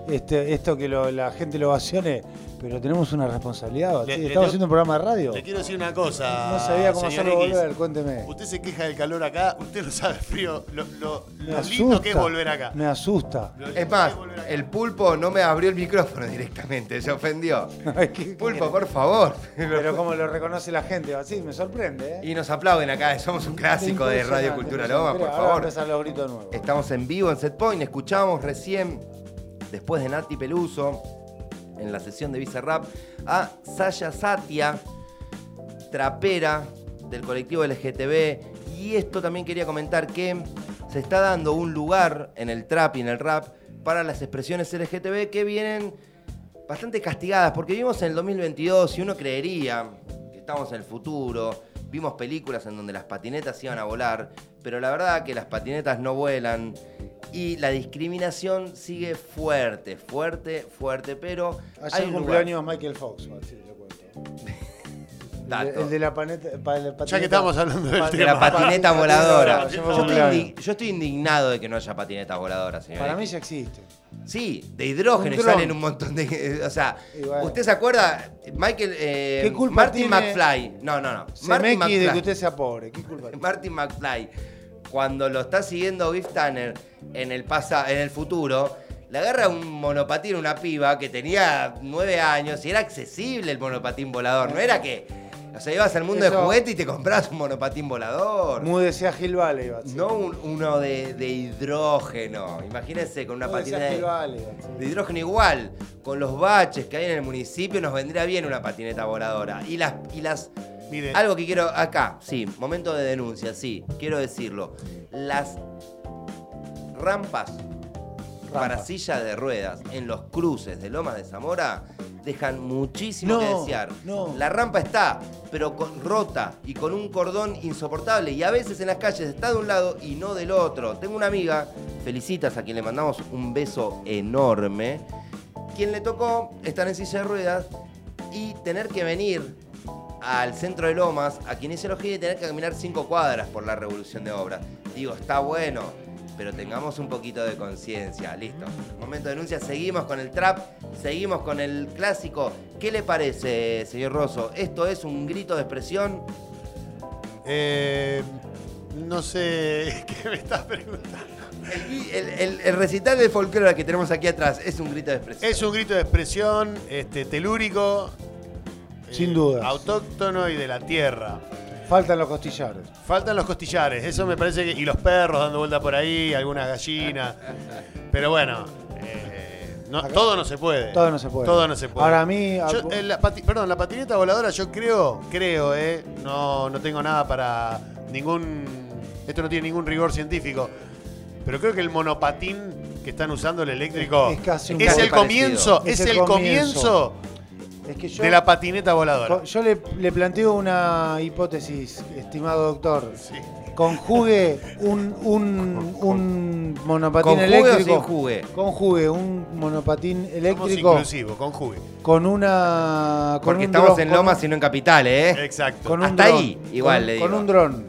este, esto que lo, la gente lo vacione pero tenemos una responsabilidad. Le- le Estamos haciendo un programa de radio. Le quiero decir una cosa. No sabía cómo hacerlo X. volver, cuénteme. Usted se queja del calor acá, usted no sabe el frío, lo, lo lindo que es asusta, volver acá. Me asusta. Es más, el pulpo no me abrió el micrófono directamente, se ofendió. [LAUGHS] Ay, qué- Pulpo, por favor. Pero como lo reconoce la gente, Batsy, me sorprende, ¿eh? Y nos aplauden acá, somos un clásico de Radio Cultura. Loma, por favor. los gritos. Estamos en vivo en Setpoint, escuchamos recién, después de Nati Peluso, en la sesión de Vice Rap, a Saya Satia, trapera del colectivo LGTB. Y esto también quería comentar que se está dando un lugar en el trap y en el rap para las expresiones LGTB que vienen bastante castigadas, porque vivimos en el 2022 y uno creería que estamos en el futuro, vimos películas en donde las patinetas iban a volar, pero la verdad que las patinetas no vuelan y la discriminación sigue fuerte, fuerte, fuerte, pero hay un lugar. cumpleaños Michael Fox, Batsy, te cuento. [LAUGHS] El de, Dato. el de la paneta, pa- la patineta. Ya que estamos hablando del pa- de la tema. patineta [LAUGHS] patineta voladora. Yo estoy, cumpleaños. indi- yo estoy indignado de que no haya patinetas voladoras, señor. Para mí ya existe. Sí, de hidrógeno y salen un montón de. O sea, bueno. ¿usted se acuerda? Michael. eh, ¿Qué culpa Martin tiene McFly. No, no, no. Martin mequi de McFly. que usted sea pobre. ¿Qué culpa tiene? Martin McFly, cuando lo está siguiendo Biff Tanner en el, pasa, en el futuro, le agarra un monopatín a una piba que tenía nueve años y era accesible el monopatín volador. No era que. O sea, ibas al mundo de juguete y te comprabas un monopatín volador. Múdese a Gil Valley, Batsy. No un- uno de, de hidrógeno. Imagínense con una Múdese patina a Gil de, hidrógeno igual. Con los baches que hay en el municipio nos vendría bien una patineta voladora. Y las, y las algo que quiero acá, sí, momento de denuncia, sí, quiero decirlo. Las rampas, para silla de ruedas en los cruces de Lomas de Zamora dejan muchísimo No, que desear. no. La rampa está, pero con, rota y con un cordón insoportable. Y a veces en las calles está de un lado y no del otro. Tengo una amiga, felicitas a quien le mandamos un beso enorme, quien le tocó estar en silla de ruedas y tener que venir al centro de Lomas, a quien hice y tener que caminar cinco cuadras por la revolución de obras. Digo, está bueno, pero tengamos un poquito de conciencia. Listo. Momento de denuncia, seguimos con el trap, seguimos con el clásico. ¿Qué le parece, señor Rosso? ¿Esto es un grito de expresión? eh, no sé [LAUGHS] qué me estás preguntando. El, el- el- el recital de folclore que tenemos aquí atrás es un grito de expresión. Es un grito de expresión este, telúrico. eh, Sin dudas. Autóctono y de la tierra. Faltan los costillares. Faltan los costillares, eso me parece que. Y los perros dando vuelta por ahí, algunas gallinas. Pero bueno, eh, no- Acá- todo no se puede. Todo no se puede. Todo no se puede. Ahora a mí. Yo, eh, la pati- perdón, la patineta voladora, yo creo, creo, eh, no, no tengo nada para ningún. Esto no tiene ningún rigor científico. Pero creo que el monopatín que están usando el eléctrico Es casi un es poco el comienzo, es, Es el el comienzo, es que yo, de la patineta voladora. yo le, le planteo una hipótesis, estimado doctor. Sí. Conjugue un, un, un monopatín ¿Con jugue o eléctrico. sin jugue? Conjugue un monopatín eléctrico inclusivos, con jugue. con una. Con Porque un estamos dron- en con Lomas y no en Capital, ¿eh? Exacto. con un Hasta dron, ahí, igual con, le Con digo. un dron.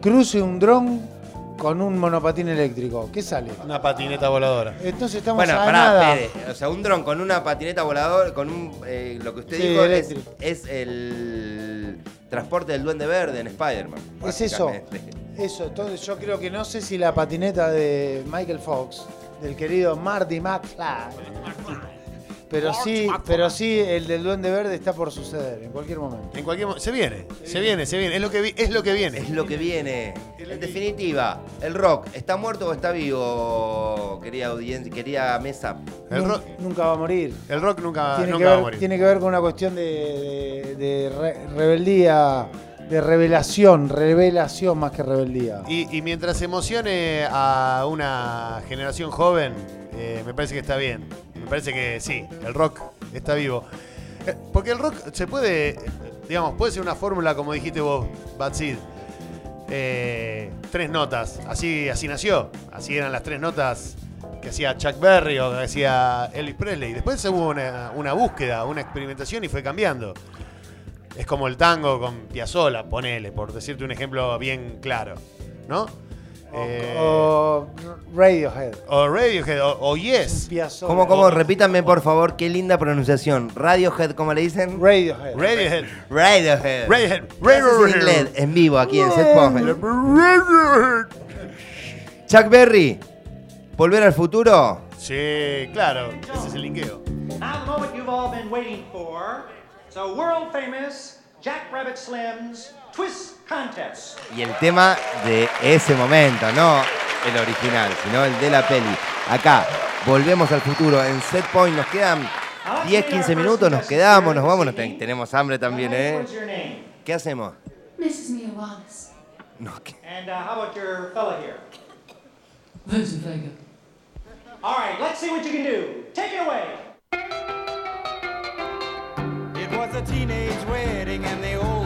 Cruce un dron con un monopatín eléctrico. ¿Qué sale? Una patineta voladora. Entonces estamos Bueno, a pará, nada. espere. O sea, un dron con una patineta voladora, con un. eh, lo que usted Sí, dijo es, eléctrico. es el transporte del Duende Verde en Spider-Man. Es eso. Eso, entonces yo creo que no sé si la patineta de Michael Fox, del querido Marty McFly, pero sí, pero sí el del Duende Verde está por suceder en cualquier momento. En cualquier mo- se viene, se viene, se viene. Es lo que vi- es lo que viene. Es lo que viene. En definitiva, el rock, ¿está muerto o está vivo, querida audiencia, querida mesa? El Nun- rock, Nunca va a morir. el rock nunca, Tiene nunca que, va a ver, morir. tiene que ver con una cuestión de, de- de re- rebeldía, de revelación, revelación más que rebeldía. Y, y mientras emocione a una generación joven, eh, me parece que está bien. Me parece que sí, el rock está vivo. Eh, Porque el rock se puede, digamos, puede ser una fórmula, como dijiste vos, Batsid. Eh, tres notas, así, así nació. Así eran las tres notas que hacía Chuck Berry o que hacía Elvis Presley. Después hubo una, una búsqueda, una experimentación y fue cambiando. Es como el tango con Piazzolla, ponele, por decirte un ejemplo bien claro, ¿no? Eh, O Radiohead. o Radiohead, o, o Yes. ¿Cómo, cómo? Repítanme, por favor, qué linda pronunciación. Radiohead, ¿cómo le dicen? Radiohead. Radiohead. Radiohead. Radiohead. En inglés, en vivo, aquí en Set Point. Chuck Berry, ¿volver al futuro? Sí, claro. Ese es el linkeo. Now the moment you've all been waiting for. So world famous Jack Rabbit Slim's. Y el tema de ese momento, no el original, sino el de la peli. Acá, volvemos al futuro. En Set Point nos quedan 10, 15 minutos, nos quedamos, nos vamos. nos ten- tenemos hambre también, ¿eh? ¿Qué hacemos? Mrs. Mia Wallace. No, ¿qué? And uh, how about your fella here? Vincent Vega. All right, let's see what you can do. Take it away. It was a teenage wedding and the old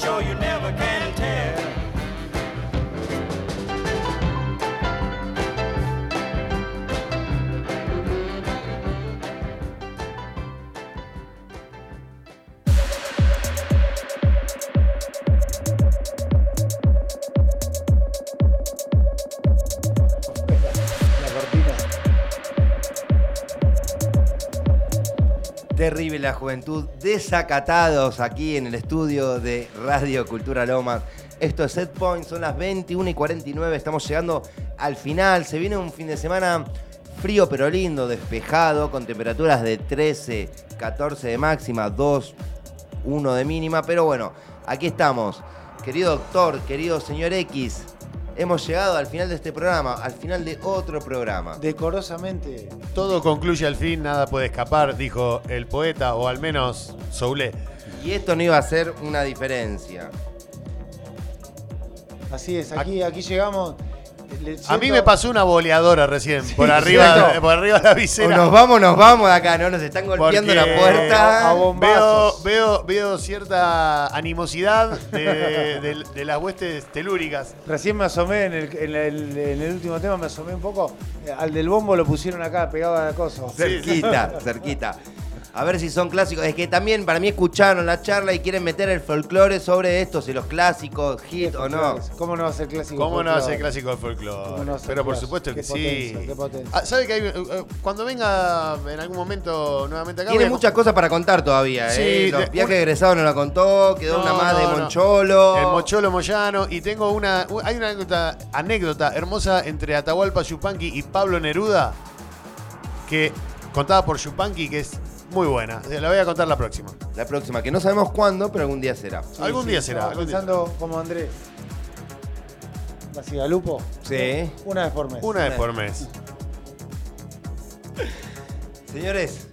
Show you never la juventud, desacatados aquí en el estudio de Radio Cultura Lomas. Esto es Set Point, son las 21 y 49, estamos llegando al final. Se viene un fin de semana frío pero lindo, despejado, con temperaturas de 13, 14 de máxima, 2, 1 de mínima. Pero bueno, aquí estamos. Querido doctor, querido señor X, hemos llegado al final de este programa, al final de otro programa. Decorosamente. Todo concluye al fin, nada puede escapar, dijo el poeta, o al menos Soule. Y esto no iba a ser una diferencia. Así es, aquí, aquí llegamos. A mí me pasó una boleadora recién, por, arriba, ¿cierto? [LAUGHS] por arriba de la O visera. nos vamos, nos vamos de acá, ¿no? Nos están golpeando Porque la puerta. a Veo, bombazos. veo, veo cierta animosidad de, [LAUGHS] de- de las huestes telúricas. Recién me asomé en el, en el- en el último tema, me asomé un poco. Al del bombo lo pusieron acá, pegado a la cosa. Cerquita, [LAUGHS] cerquita. A ver si son clásicos. Es que también para mí escucharon la charla y quieren meter el folclore sobre esto, si los clásicos, hit o no. ¿Cómo no va a ser clásico? ¿Cómo no va a ser clásico ¿Cómo folclore? no Pero por supuesto que sí. Ah, ¿Sabe que hay, eh, eh, cuando venga en algún momento nuevamente acá? Tiene muchas cosas para contar todavía, Sí, ¿eh? Los de- viajes un- egresados no la contó, quedó No, una más de no. Moncholo. El Mocholo Moyano. Y tengo una. Hay una anécdota, anécdota hermosa entre Atahualpa Yupanqui y Pablo Neruda. Que contada por Yupanqui, que es muy buena. La voy a contar la próxima. La próxima, que no sabemos cuándo, pero algún día será. algún día será. Algún día. pensando como Andrés. ¿La Lupo? Sí. Una vez por mes. Una vez por mes. [LAUGHS] Señores,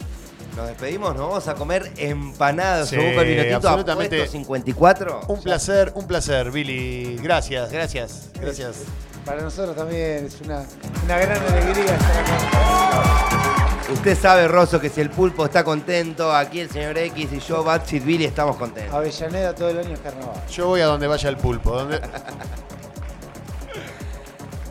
nos despedimos, nos vamos a comer empanadas. Sí, Se busca el minutito absolutamente. apuesto 54. Un placer, un placer, Billy. Gracias, gracias, gracias. Para nosotros también es una, una gran alegría estar acá. Usted sabe, Rosso, que si el pulpo está contento, aquí el señor X y yo, Batsit Billy, estamos contentos. Avellaneda todo el año es carnaval. Yo voy a donde vaya el pulpo. Donde... [LAUGHS]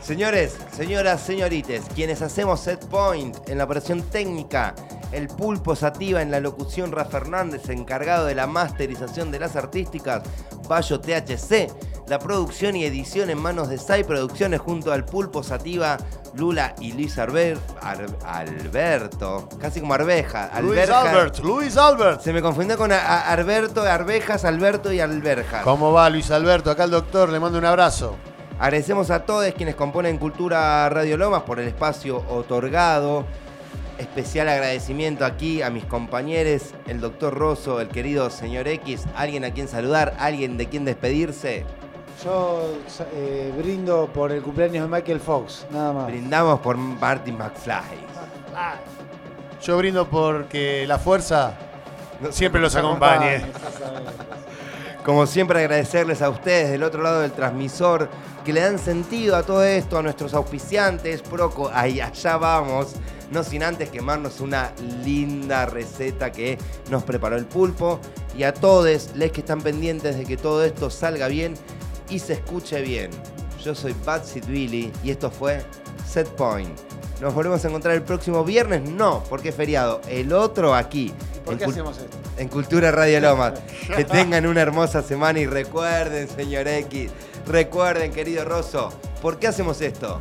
Señores, señoras, señorites, quienes hacemos set point en la operación técnica, el pulpo sativa en la locución Rafa Fernández, encargado de la masterización de las artísticas, Bayo THC, la producción y edición en manos de SAI Producciones junto al pulpo sativa, Lula y Luis Arber- Ar- Alberto, casi como Arveja. Luis Alberja. Albert, Luis Albert. Se me confundió con a- a- Alberto, Arvejas, Alberto y Alberjas. ¿Cómo va Luis Alberto? Acá el doctor, le mando un abrazo. Agradecemos a todos quienes componen Cultura Radio Lomas por el espacio otorgado. Especial agradecimiento aquí a mis compañeros, el doctor Rosso, el querido señor X, alguien a quien saludar, alguien de quien despedirse. Yo eh, brindo por el cumpleaños de Michael Fox, nada más. Brindamos por Martin McFly. Yo brindo porque la fuerza siempre los acompañe. Como siempre agradecerles a ustedes del otro lado del transmisor que le dan sentido a todo esto, a nuestros auspiciantes, Proco, ahí allá vamos, no sin antes quemarnos una linda receta que nos preparó el pulpo y a todos les que están pendientes de que todo esto salga bien y se escuche bien. Yo soy Batsit Billy y esto fue Set Point. Nos volvemos a encontrar el próximo viernes, no, porque es feriado, el otro aquí. ¿Por en qué hacemos esto? en Cultura Radio Lomas. [LAUGHS] Que tengan una hermosa semana y recuerden, señor X, recuerden, querido Rosso, ¿por qué hacemos esto?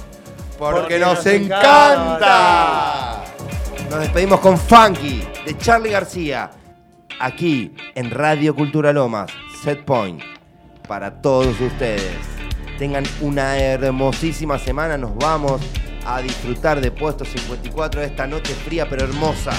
Porque, Porque nos, nos encanta. Nos despedimos con Funky de Charlie García, aquí en Radio Cultura Lomas, Set Point, para todos ustedes. Tengan una hermosísima semana, nos vamos a disfrutar de Puesto 54 de esta noche fría pero hermosa.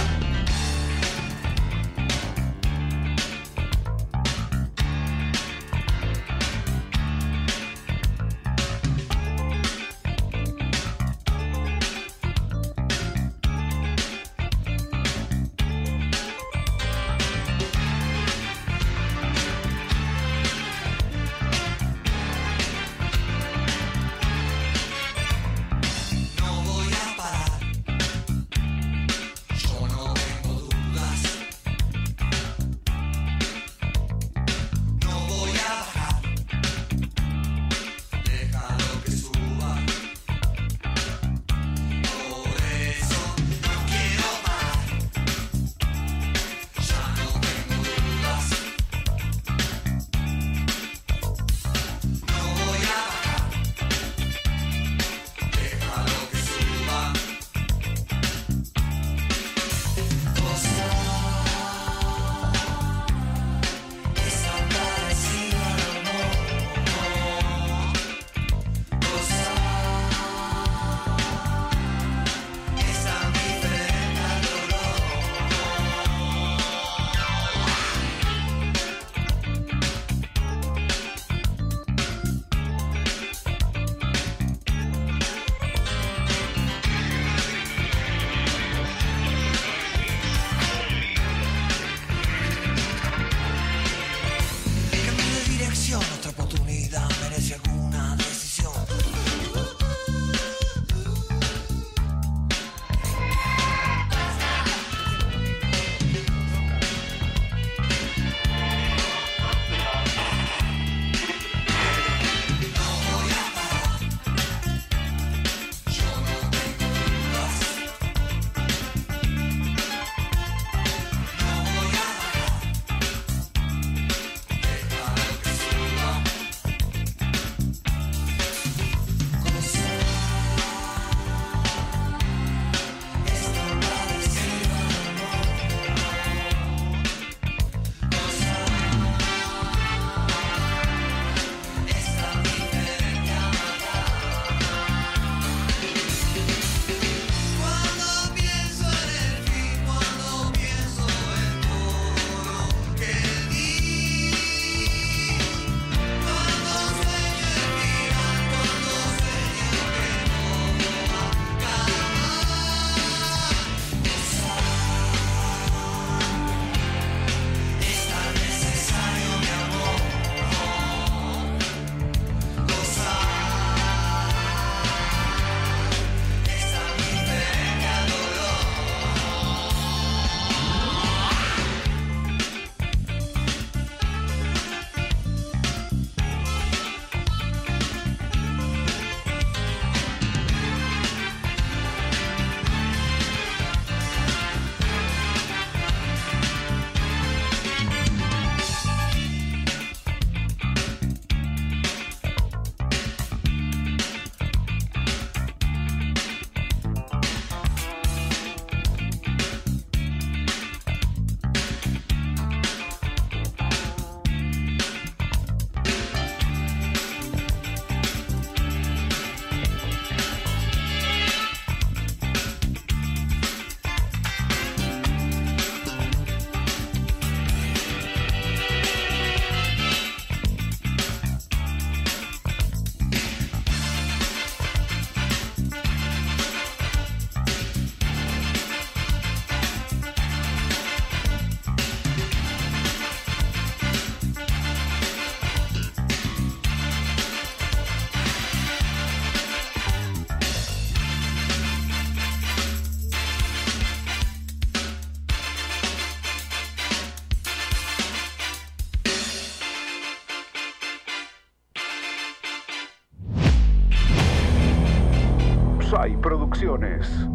My Producciones.